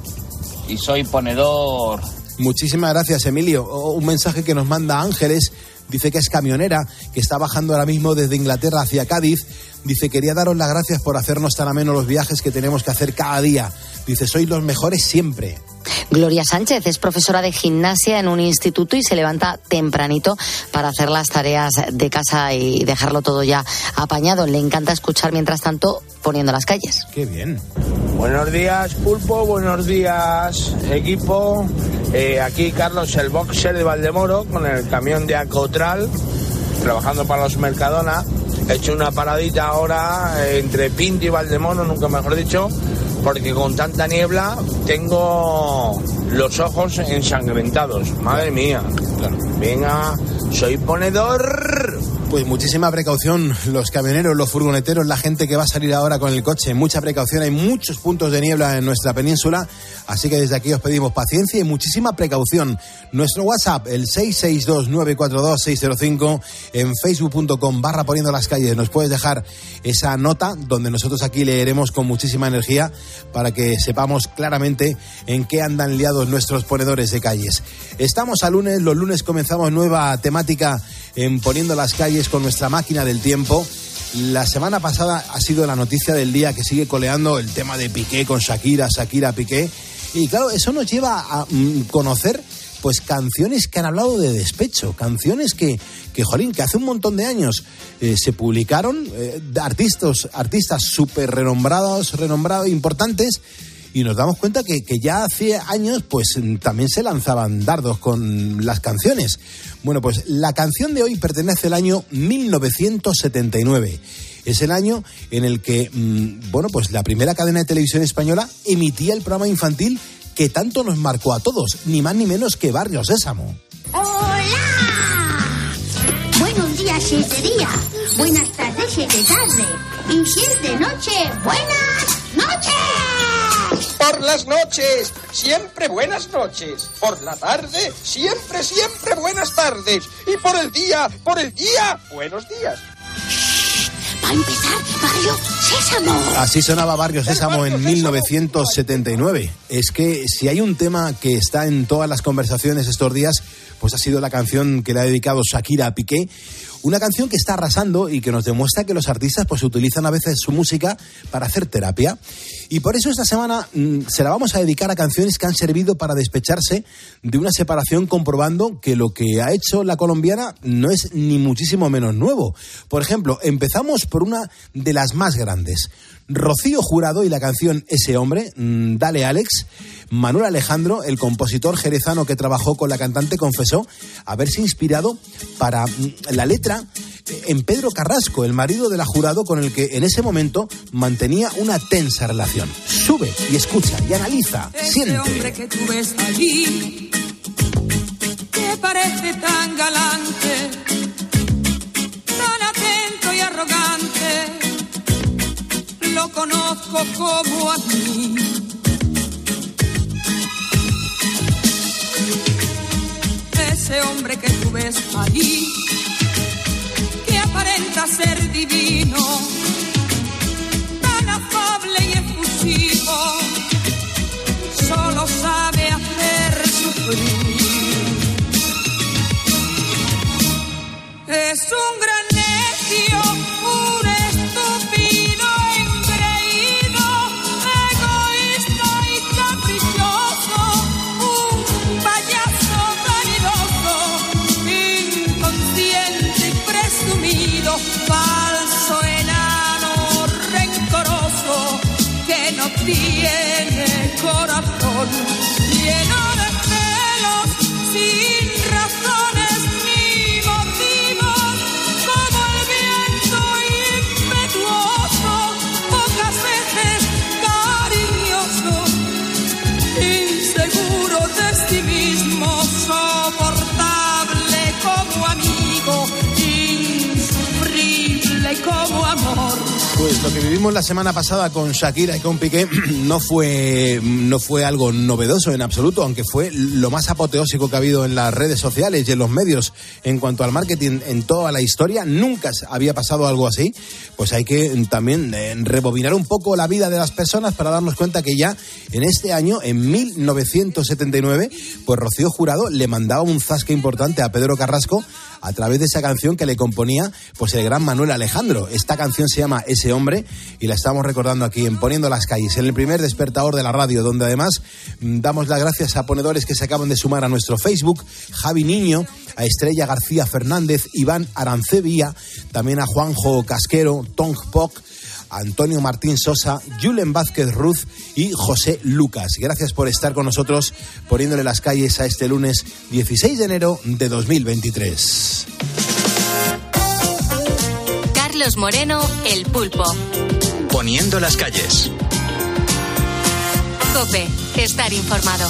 Speaker 25: y soy ponedor.
Speaker 1: Muchísimas gracias, Emilio. Un mensaje que nos manda Ángeles. Dice que es camionera, que está bajando ahora mismo desde Inglaterra hacia Cádiz. Dice, quería daros las gracias por hacernos tan ameno los viajes que tenemos que hacer cada día. Dice, sois los mejores siempre.
Speaker 11: Gloria Sánchez es profesora de gimnasia en un instituto y se levanta tempranito para hacer las tareas de casa y dejarlo todo ya apañado. Le encanta escuchar mientras tanto poniendo las calles.
Speaker 1: Qué bien.
Speaker 26: Buenos días, Pulpo. Buenos días, equipo. Eh, aquí Carlos, el boxer de Valdemoro, con el camión de Acotral, trabajando para los Mercadona. He hecho una paradita ahora entre Pinto y Valdemoro, nunca mejor dicho, porque con tanta niebla tengo los ojos ensangrentados. Madre mía. Venga, soy ponedor.
Speaker 1: Pues muchísima precaución, los camioneros, los furgoneteros, la gente que va a salir ahora con el coche. Mucha precaución, hay muchos puntos de niebla en nuestra península, así que desde aquí os pedimos paciencia y muchísima precaución. Nuestro WhatsApp, el 662-942-605, en facebook.com barra poniendo las calles. Nos puedes dejar esa nota donde nosotros aquí leeremos con muchísima energía para que sepamos claramente en qué andan liados nuestros ponedores de calles. Estamos a lunes, los lunes comenzamos nueva temática en Poniendo las calles con nuestra máquina del tiempo. La semana pasada ha sido la noticia del día que sigue coleando el tema de Piqué con Shakira, Shakira Piqué. Y claro, eso nos lleva a mm, conocer pues canciones que han hablado de despecho, canciones que, que jolín, que hace un montón de años eh, se publicaron, eh, artistas, artistas súper renombrados, renombrados, importantes, y nos damos cuenta que, que ya hace años pues también se lanzaban dardos con las canciones. Bueno, pues la canción de hoy pertenece al año 1979. Es el año en el que, mm, bueno, pues la primera cadena de televisión española emitía el programa infantil que tanto nos marcó a todos, ni más ni menos que Barrio Sésamo.
Speaker 27: Buenos días, siete días. Buenas tardes, siete tardes. Y si es de noche, buenas noches.
Speaker 23: Por las noches, siempre buenas noches. Por la tarde, siempre, siempre buenas tardes. Y por el día, por el día, buenos días.
Speaker 27: Va a empezar Barrio Sésamo.
Speaker 1: Así sonaba Barrio Sésamo en 1979. Es que si hay un tema que está en todas las conversaciones estos días, pues ha sido la canción que le ha dedicado Shakira a Piqué. Una canción que está arrasando y que nos demuestra que los artistas pues utilizan a veces su música para hacer terapia. Y por eso esta semana mm, se la vamos a dedicar a canciones que han servido para despecharse de una separación comprobando que lo que ha hecho la colombiana no es ni muchísimo menos nuevo. Por ejemplo, empezamos por una de las más grandes. Rocío Jurado y la canción Ese hombre, mm, Dale Alex. Manuel Alejandro, el compositor jerezano que trabajó con la cantante, confesó haberse inspirado para mm, la letra en Pedro Carrasco, el marido de la jurado con el que en ese momento mantenía una tensa relación. Sube y escucha y analiza,
Speaker 28: Ese
Speaker 1: siente.
Speaker 28: hombre que tú ves allí, que parece tan galante, tan atento y arrogante, lo conozco como a mí. Ese hombre que tú ves allí, que aparenta ser divino, tan afable y efusivo solo sabe hacer sufrir. Es un gran necio,
Speaker 1: lo que vivimos la semana pasada con Shakira y con Piqué (clears throat) no fue, no fue algo novedoso en absoluto, aunque fue lo más apoteósico que ha habido en las redes sociales y en los medios en cuanto al marketing en toda la historia. Nunca había pasado algo así. Pues hay que también eh, rebobinar un poco la vida de las personas para darnos cuenta que ya en este año, en 1979, pues Rocío Jurado le mandaba un zasque importante a Pedro Carrasco a través de esa canción que le componía pues el gran Manuel Alejandro. Esta canción se llama Ese hombre y la estamos recordando aquí en Poniendo las calles, en el primer despertador de la radio, donde además mm, damos las gracias a ponedores que se acaban de sumar a nuestro Facebook, Javi Niño, a Estrella García Fernández, Iván Arancevía, también a Juanjo Casquero, Tong Poc, Antonio Martín Sosa, Julen Vázquez Ruz y José Lucas. Gracias por estar con nosotros poniéndole las calles a este lunes 16 de enero de 2023.
Speaker 29: Carlos Moreno, El Pulpo.
Speaker 30: Poniendo las calles.
Speaker 29: Cope, estar informado.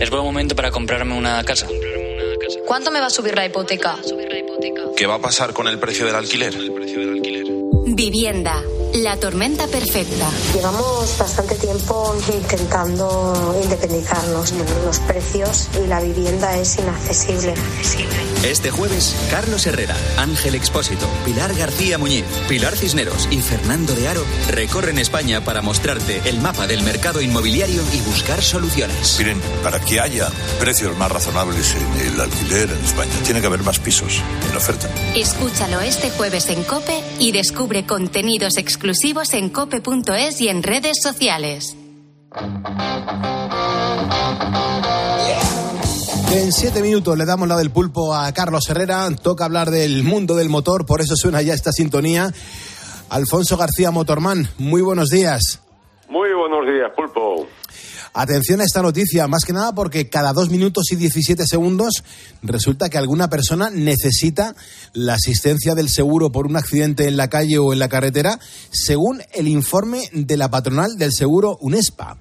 Speaker 31: Es buen momento para comprarme una casa.
Speaker 11: ¿Cuánto me va a subir la hipoteca?
Speaker 32: ¿Qué va a pasar con el precio del alquiler?
Speaker 29: Vivienda, la tormenta perfecta.
Speaker 33: Llevamos bastante tiempo intentando independizarnos. Los precios y la vivienda es inaccesible.
Speaker 30: Este jueves, Carlos Herrera, Ángel Expósito, Pilar García Muñiz, Pilar Cisneros y Fernando de Aro recorren España para mostrarte el mapa del mercado inmobiliario y buscar soluciones.
Speaker 34: Miren, para que haya precios más razonables en el alquiler en España, tiene que haber más pisos en oferta.
Speaker 29: Escúchalo este jueves en Cope y descubre contenidos exclusivos en cope.es y en redes sociales.
Speaker 1: En siete minutos le damos la del pulpo a Carlos Herrera. Toca hablar del mundo del motor, por eso suena ya esta sintonía. Alfonso García Motorman, muy buenos días.
Speaker 35: Muy buenos días, Pulpo.
Speaker 1: Atención a esta noticia, más que nada porque cada dos minutos y 17 segundos resulta que alguna persona necesita la asistencia del seguro por un accidente en la calle o en la carretera, según el informe de la patronal del seguro UNESPA.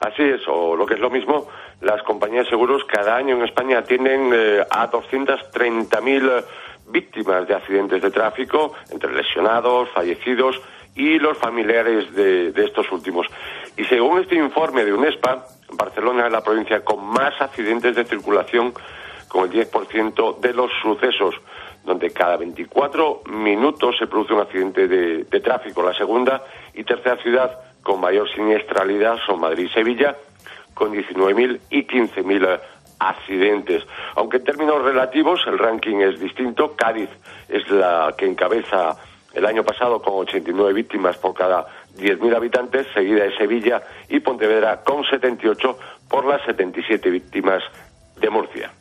Speaker 35: Así es, o lo que es lo mismo, las compañías de seguros cada año en España atienden eh, a 230.000 víctimas de accidentes de tráfico, entre lesionados, fallecidos y los familiares de estos últimos. Y según este informe de UNESPA, Barcelona es la provincia con más accidentes de circulación, con el 10% de los sucesos. donde cada 24 minutos se produce un accidente de, tráfico. La segunda y tercera ciudad con mayor siniestralidad son Madrid y Sevilla, con 19.000 y 15.000 accidentes. Aunque en términos relativos el ranking es distinto, Cádiz es la que encabeza el año pasado con 89 víctimas por cada 10.000 habitantes, seguida de Sevilla y Pontevedra con 78 por las 77 víctimas de Murcia.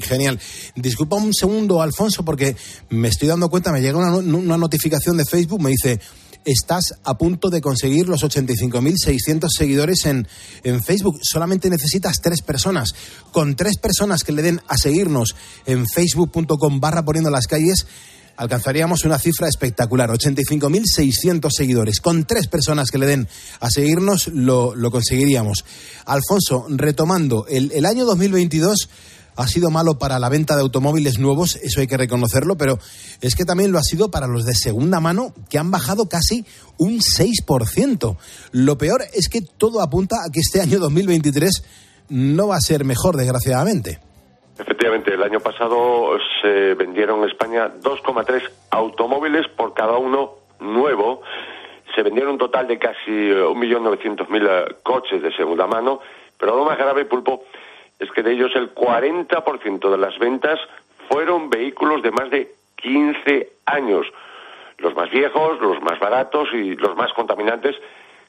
Speaker 1: Genial. Disculpa un segundo, Alfonso, porque me estoy dando cuenta, me llega una, una notificación de Facebook, me dice, estás a punto de conseguir los 85.600 seguidores en, en Facebook. Solamente necesitas tres personas. Con tres personas que le den a seguirnos en facebook.com barra poniendo las calles, alcanzaríamos una cifra espectacular, 85.600 seguidores. Con tres personas que le den a seguirnos, lo, lo conseguiríamos. Alfonso, retomando, el, el año 2022 ha sido malo para la venta de automóviles nuevos, eso hay que reconocerlo, pero es que también lo ha sido para los de segunda mano, que han bajado casi un 6%. Lo peor es que todo apunta a que este año 2023 no va a ser mejor, desgraciadamente.
Speaker 35: Efectivamente, el año pasado se vendieron en España 2,3 automóviles por cada uno nuevo. Se vendieron un total de casi eh, 1.900.000 eh, coches de segunda mano, pero lo más grave, Pulpo, es que de ellos el 40% de las ventas fueron vehículos de más de 15 años. Los más viejos, los más baratos y los más contaminantes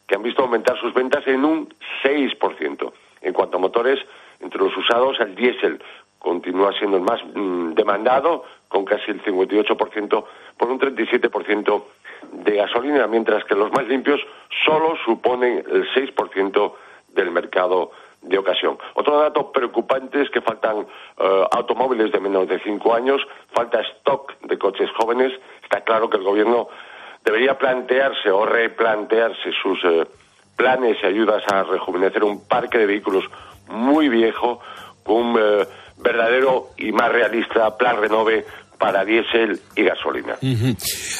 Speaker 35: que han visto aumentar sus ventas en un 6%. En cuanto a motores, entre los usados, el diésel continúa siendo el más mm, demandado, con casi el 58% por un 37% de gasolina, mientras que los más limpios solo suponen el 6% del mercado de ocasión. Otro dato preocupante es que faltan eh, automóviles de menos de cinco años, falta stock de coches jóvenes. Está claro que el gobierno debería plantearse o replantearse sus eh, planes y ayudas a rejuvenecer un parque de vehículos muy viejo con eh, verdadero y más realista plan renove para diésel y gasolina.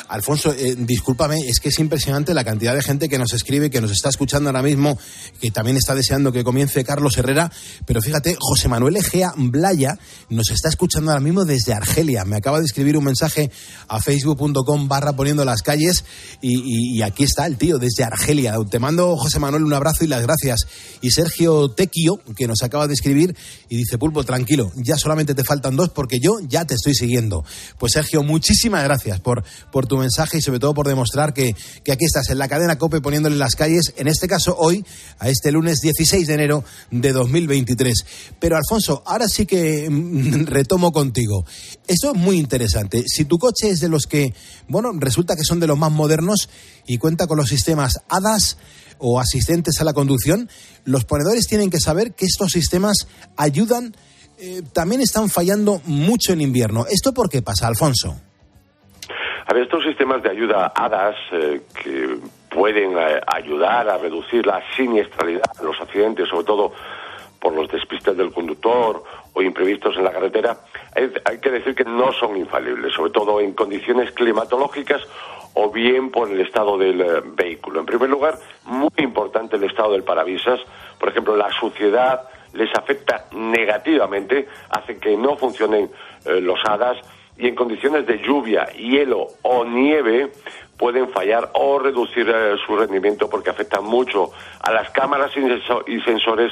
Speaker 1: Alfonso, eh, discúlpame, es que es impresionante la cantidad de gente que nos escribe, que nos está escuchando ahora mismo, que también está deseando que comience Carlos Herrera. Pero fíjate, José Manuel Egea Blaya nos está escuchando ahora mismo desde Argelia. Me acaba de escribir un mensaje a facebook.com barra poniendo las calles y, y- y aquí está el tío desde Argelia. Te mando, José Manuel, un abrazo y las gracias. Y Sergio Tequio, que nos acaba de escribir y dice, Pulpo, tranquilo, ya solamente te faltan dos porque yo ya te estoy siguiendo. Pues Sergio, muchísimas gracias por, por tu mensaje y sobre todo por demostrar que, que aquí estás en la cadena COPE poniéndole las calles, en este caso hoy, a este lunes 16 de enero de 2023. Pero Alfonso, ahora sí que mm, (laughs) retomo contigo. Esto es muy interesante. Si tu coche es de los que, bueno, resulta que son de los más modernos y cuenta con los sistemas ADAS, o asistentes a la conducción, los ponedores tienen que saber que estos sistemas ayudan, eh, también están fallando mucho en invierno. ¿Esto por qué pasa, Alfonso?
Speaker 35: A ver, estos sistemas de ayuda ADAS eh, que pueden eh, ayudar a reducir la siniestralidad, los accidentes, sobre todo por los despistes del conductor o imprevistos en la carretera, hay, que decir que no son infalibles, sobre todo en condiciones climatológicas o bien por el estado del eh, vehículo. En primer lugar, muy importante el estado del parabrisas. Por ejemplo, la suciedad les afecta negativamente, hace que no funcionen eh, los hadas y en condiciones de lluvia, hielo o nieve pueden fallar o reducir eh, su rendimiento porque afectan mucho a las cámaras y senso- y sensores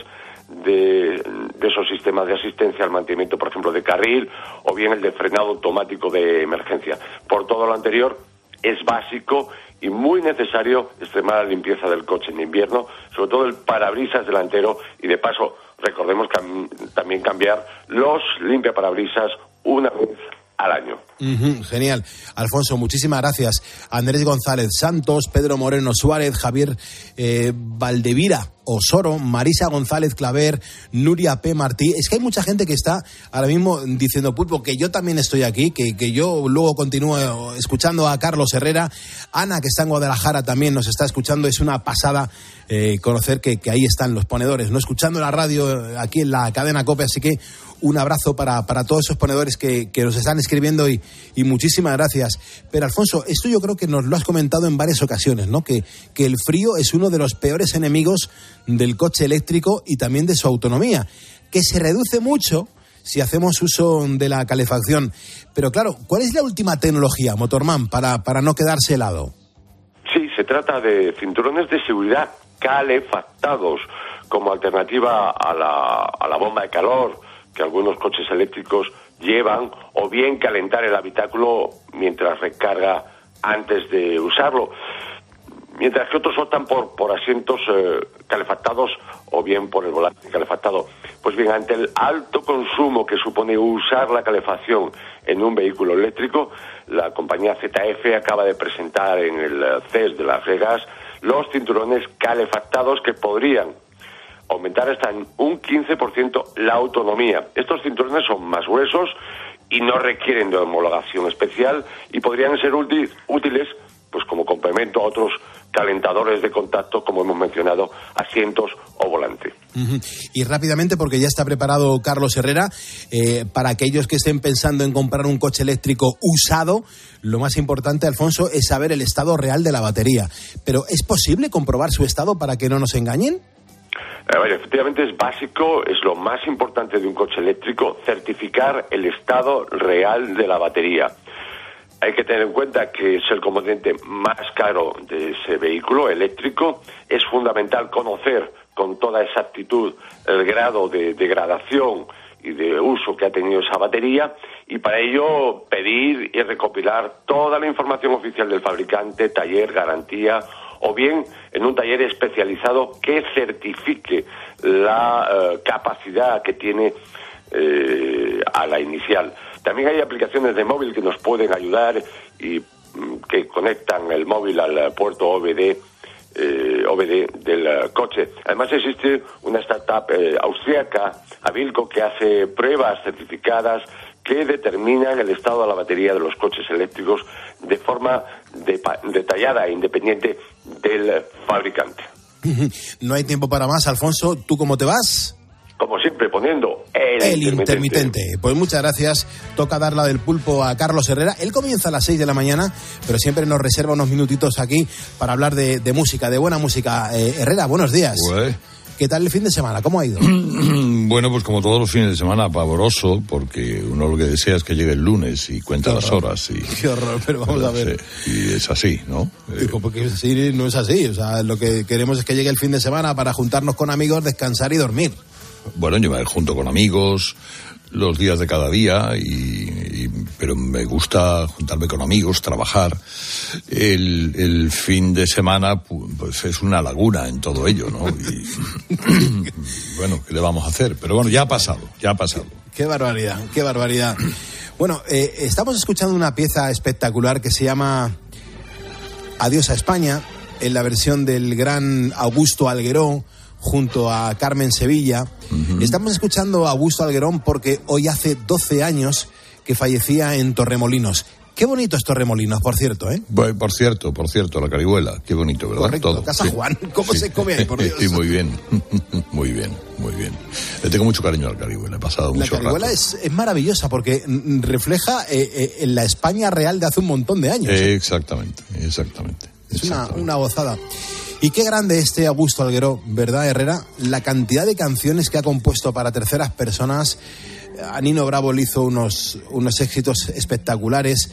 Speaker 35: de esos sistemas de asistencia al mantenimiento, por ejemplo, de carril o bien el de frenado automático de emergencia. Por todo lo anterior, es básico y muy necesario extremar la limpieza del coche en invierno, sobre todo el parabrisas delantero y de paso recordemos también cambiar los limpiaparabrisas una vez al año.
Speaker 1: Genial. Alfonso, muchísimas gracias. Andrés González Santos, Pedro Moreno Suárez, Javier eh, Valdevira Osoro, Marisa González Claver, Nuria P. Martí. Es que hay mucha gente que está ahora mismo diciendo, Pulpo, que yo también estoy aquí, que, que yo luego continúo escuchando a Carlos Herrera. Ana, que está en Guadalajara, también nos está escuchando. Es una pasada eh, conocer que, que ahí están los ponedores, no escuchando la radio eh, aquí en la cadena COPE. Así que un abrazo para, para todos esos ponedores que, que nos están escribiendo y, y muchísimas gracias. Pero Alfonso, esto yo creo que nos lo has comentado en varias ocasiones, ¿no? Que, que el frío es uno de los peores enemigos del coche eléctrico y también de su autonomía, que se reduce mucho si hacemos uso de la calefacción. Pero claro, ¿cuál es la última tecnología, Motorman, para, para no quedarse helado?
Speaker 35: Sí, se trata de cinturones de seguridad calefactados como alternativa a la, a la bomba de calor que algunos coches eléctricos llevan o bien calentar el habitáculo mientras recarga antes de usarlo. Mientras que otros optan por, asientos eh, calefactados o bien por el volante calefactado. Pues bien, ante el alto consumo que supone usar la calefacción en un vehículo eléctrico, la compañía ZF acaba de presentar en el eh, CES de Las Vegas los cinturones calefactados que podrían aumentar hasta un 15% la autonomía. Estos cinturones son más gruesos y no requieren de homologación especial y podrían ser útiles pues como complemento a otros calentadores de contacto, como hemos mencionado, asientos o volante.
Speaker 1: Y rápidamente, porque ya está preparado Carlos Herrera, eh, para aquellos que estén pensando en comprar un coche eléctrico usado, lo más importante, Alfonso, es saber el estado real de la batería. Pero ¿es posible comprobar su estado para que no nos engañen?
Speaker 35: Eh, efectivamente es básico, es lo más importante de un coche eléctrico, certificar el estado real de la batería. Hay que tener en cuenta que es el componente más caro de ese vehículo eléctrico. Es fundamental conocer con toda exactitud el grado de degradación y de uso que ha tenido esa batería y para ello pedir y recopilar toda la información oficial del fabricante, taller, garantía o bien en un taller especializado que certifique la eh, capacidad que tiene eh, a la inicial. También hay aplicaciones de móvil que nos pueden ayudar y mm, que conectan el móvil al puerto OBD eh, OBD del coche. Además existe una startup eh, austríaca, Avilco, que hace pruebas certificadas que determinan el estado de la batería de los coches eléctricos de forma detallada e independiente del fabricante. (laughs)
Speaker 1: No hay tiempo para más, Alfonso. ¿Tú cómo te vas?
Speaker 35: Como siempre, poniendo el,
Speaker 1: el intermitente. Pues muchas gracias. Toca dar la del pulpo a Carlos Herrera. Él comienza a las 6 de la mañana, pero siempre nos reserva unos minutitos aquí para hablar de, música, de buena música. Eh, Herrera, buenos días. ¿Qué tal el fin de semana? ¿Cómo ha ido? (clears throat)
Speaker 36: bueno, pues como todos los fines de semana, pavoroso, porque uno lo que desea es que llegue el lunes y cuenta las horas. Y,
Speaker 1: Qué horror, pero vamos a ver.
Speaker 36: y es así, ¿no?
Speaker 1: porque así, no es así. O sea, lo que queremos es que llegue el fin de semana para juntarnos con amigos, descansar y dormir.
Speaker 36: Bueno, yo me junto con amigos los días de cada día, y, pero me gusta juntarme con amigos, trabajar. El, el, fin de semana, pues es una laguna en todo ello, ¿no? Y, (coughs) bueno, ¿qué le vamos a hacer? Pero bueno, ya ha pasado, ya ha pasado.
Speaker 1: Qué barbaridad, qué barbaridad. Bueno, eh, estamos escuchando una pieza espectacular que se llama Adiós a España, en la versión del gran Augusto Algueró junto a Carmen Sevilla. Estamos escuchando a Augusto Alguerón porque hoy hace 12 años que fallecía en Torremolinos. Qué bonito es Torremolinos, por cierto, ¿eh?
Speaker 36: Por cierto, por cierto, la carihuela. Qué bonito, ¿verdad?
Speaker 1: Correcto, Casa Juan. ¿Cómo se come ahí, por (laughs) Dios?
Speaker 36: Sí, muy bien. (laughs) muy bien, muy bien. Le tengo mucho cariño al carihuela. He pasado mucho
Speaker 1: La carihuela es, es, maravillosa porque refleja eh, eh, la España real de hace un montón de años.
Speaker 36: ¿eh? exactamente, exactamente.
Speaker 1: Es Una, una gozada. Y qué grande este Augusto Alguero, ¿verdad, Herrera? La cantidad de canciones que ha compuesto para terceras personas. A Nino Bravo le hizo unos, unos éxitos espectaculares.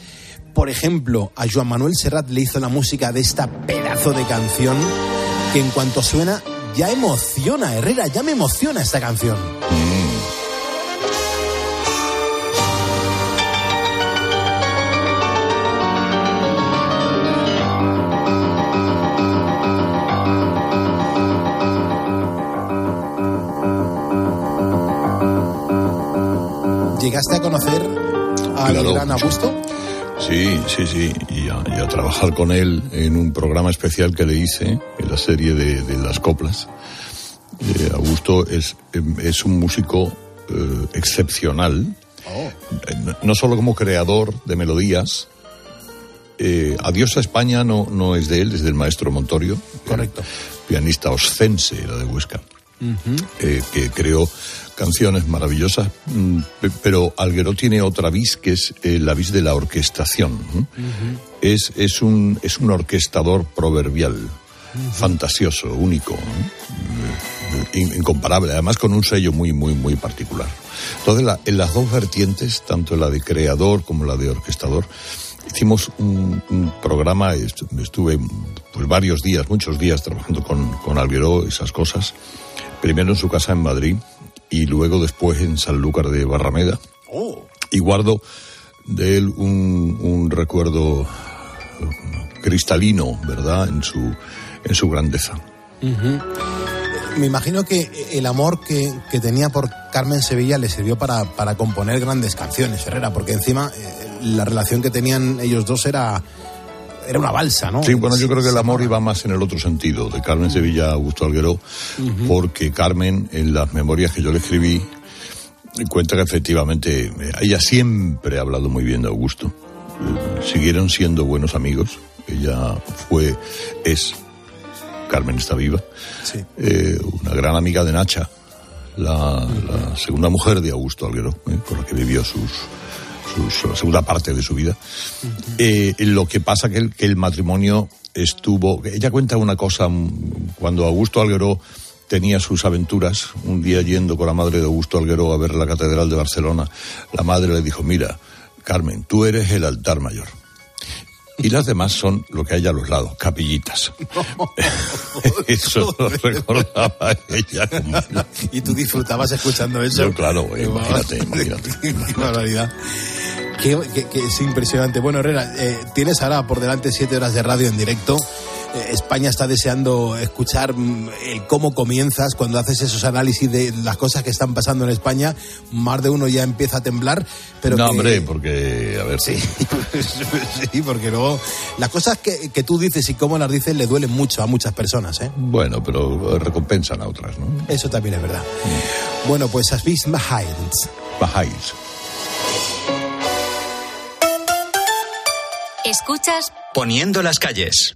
Speaker 1: Por ejemplo, a Joan Manuel Serrat le hizo la música de esta pedazo de canción que en cuanto suena ya emociona, Herrera, ya me emociona esta canción. ¿Llegaste a conocer a claro, gran Augusto?
Speaker 36: Sí, sí, sí, y a, trabajar con él en un programa especial que le hice, en la serie de, las coplas. Eh, Augusto es, es un músico eh, excepcional, oh. no solo como creador de melodías, eh, Adiós a España no, no es de él, es del maestro Montorio.
Speaker 1: Correcto.
Speaker 36: Pianista oscense, era de Huesca. Eh, que creó canciones maravillosas, mm, pero Alguero tiene otra vis que es eh, la vis de la orquestación. es, es, un, es un orquestador proverbial. fantasioso, único. In- incomparable, además con un sello muy, muy, muy particular. Entonces, la- en las dos vertientes, tanto la de creador como la de orquestador, hicimos un, un programa, est- estuve pues varios días, muchos días trabajando con, con Algueró, esas cosas, primero en su casa en Madrid y luego después en Sanlúcar de Barrameda. Y guardo de él un, un recuerdo cristalino, ¿verdad?, en su, en su grandeza.
Speaker 1: Me imagino que el amor que, que tenía por Carmen Sevilla le sirvió para, para componer grandes canciones, Herrera, porque encima eh, la relación que tenían ellos dos era, era una balsa, ¿no?
Speaker 36: Sí, bueno, yo creo que el amor iba más en el otro sentido, de Carmen Sevilla a Augusto Algueró,
Speaker 1: Ujú.
Speaker 36: porque Carmen, en las memorias que yo le escribí, cuenta que efectivamente eh, ella siempre ha hablado muy bien de Augusto. Eh, Siguieron siendo buenos amigos. Ella fue, es, Carmen está viva, eh, una gran amiga de Nacha, la, la segunda mujer de Augusto Alguero, eh, con la que vivió sus, la segunda parte de su vida. Eh, lo que pasa que el, que el matrimonio estuvo. Ella cuenta una cosa mm, cuando Augusto Alguero tenía sus aventuras, un día yendo con la madre de Augusto Alguero a ver la catedral de Barcelona, la madre le dijo: Mira, Carmen, tú eres el altar mayor. Y las demás son lo que hay a los lados, capillitas. (laughs) (laughs) Eso lo recordaba ella. como-
Speaker 1: Y tú disfrutabas escuchando eso.
Speaker 36: Yo, claro, eh, imagínate, imagínate. (laughs)
Speaker 1: Qué barbaridad. Qué, qué- qué- es impresionante. Bueno, Herrera, eh, tienes ahora por delante siete horas de radio en directo. Eh, España está deseando escuchar mm, el cómo comienzas cuando haces esos análisis de las cosas que están pasando en España. Más de uno ya empieza a temblar. Pero
Speaker 36: no,
Speaker 1: que-
Speaker 36: hombre, porque, a ver,
Speaker 1: Sí, (laughs) sí, porque luego las cosas que, que tú dices y cómo las dices le duelen mucho a muchas personas, ¿eh?
Speaker 36: Bueno, pero recompensan a otras, ¿no?
Speaker 1: Eso también es verdad. Bueno, pues Asbis Mahayans.
Speaker 36: Bajáis.
Speaker 29: Escuchas
Speaker 30: Poniendo las calles.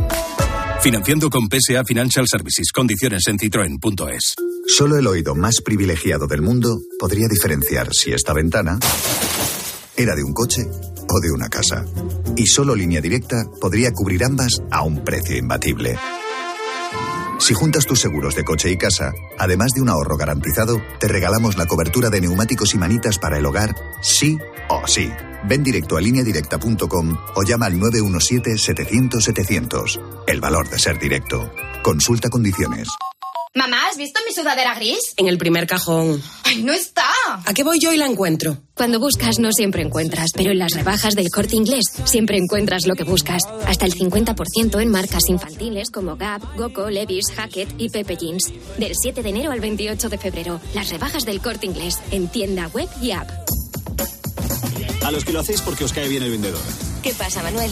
Speaker 37: Financiando con PSA Financial Services. Condiciones en citroen.es.
Speaker 38: Solo el oído más privilegiado del mundo podría diferenciar si esta ventana era de un coche o de una casa. Y solo línea directa podría cubrir ambas a un precio imbatible. Si juntas tus seguros de coche y casa, además de un ahorro garantizado, te regalamos la cobertura de neumáticos y manitas para el hogar, sí o sí. Ven directo a lineadirecta.com o llama al 917-700-700. El valor de ser directo. Consulta condiciones.
Speaker 39: Mamá, ¿has visto mi sudadera gris?
Speaker 40: En el primer cajón.
Speaker 39: ¡Ay, no está!
Speaker 40: ¿A qué voy yo y la encuentro?
Speaker 41: Cuando buscas no siempre encuentras, pero en las rebajas del corte inglés siempre encuentras lo que buscas. Hasta el 50% en marcas infantiles como Gap, Goco, Levi's, Hackett y Pepe Jeans. Del 7 de enero al 28 de febrero, las rebajas del corte inglés en tienda web y app.
Speaker 42: A los que lo hacéis porque os cae bien el vendedor.
Speaker 41: ¿Qué pasa, Manuel?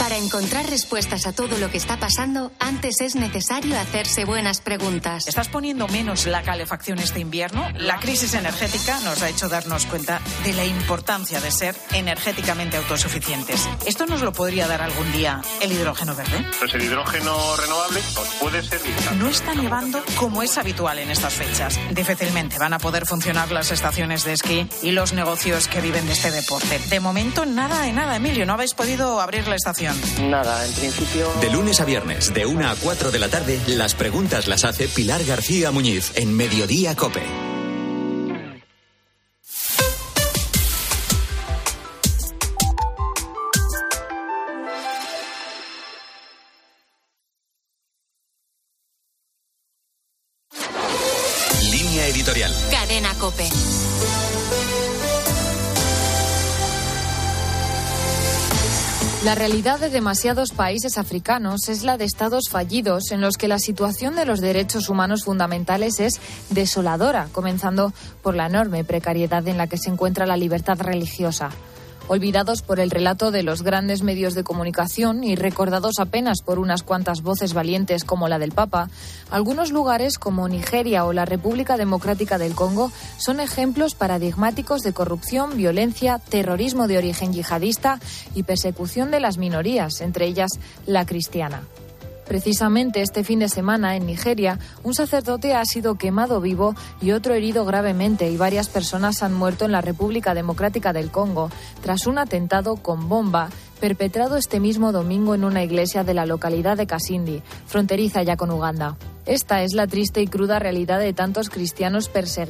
Speaker 29: Para encontrar respuestas a todo lo que está pasando, antes es necesario hacerse buenas preguntas.
Speaker 43: ¿Estás poniendo menos la calefacción este invierno? La crisis energética nos ha hecho darnos cuenta de la importancia de ser energéticamente autosuficientes. ¿Esto nos lo podría dar algún día el hidrógeno verde?
Speaker 44: Pues el hidrógeno renovable nos puede servir.
Speaker 43: No está nevando como es habitual en estas fechas. Difícilmente van a poder funcionar las estaciones de esquí y los negocios que viven de este deporte. De momento, nada de nada, Emilio. No habéis podido abrir la estación.
Speaker 45: Nada, en principio.
Speaker 30: De lunes a viernes, de 1 a 4 de la tarde, las preguntas las hace Pilar García Muñiz en Mediodía
Speaker 29: Cope.
Speaker 46: La realidad de demasiados países africanos es la de estados fallidos en los que la situación de los derechos humanos fundamentales es desoladora, comenzando por la enorme precariedad en la que se encuentra la libertad religiosa. Olvidados por el relato de los grandes medios de comunicación y recordados apenas por unas cuantas voces valientes como la del Papa, algunos lugares como Nigeria o la República Democrática del Congo son ejemplos paradigmáticos de corrupción, violencia, terrorismo de origen yihadista y persecución de las minorías, entre ellas la cristiana. Precisamente este fin de semana en Nigeria, un sacerdote ha sido quemado vivo y otro herido gravemente y varias personas han muerto en la República Democrática del Congo tras un atentado con bomba perpetrado este mismo domingo en una iglesia de la localidad de Kasindi, fronteriza ya con Uganda. Esta es la triste y cruda realidad de tantos cristianos perseguidos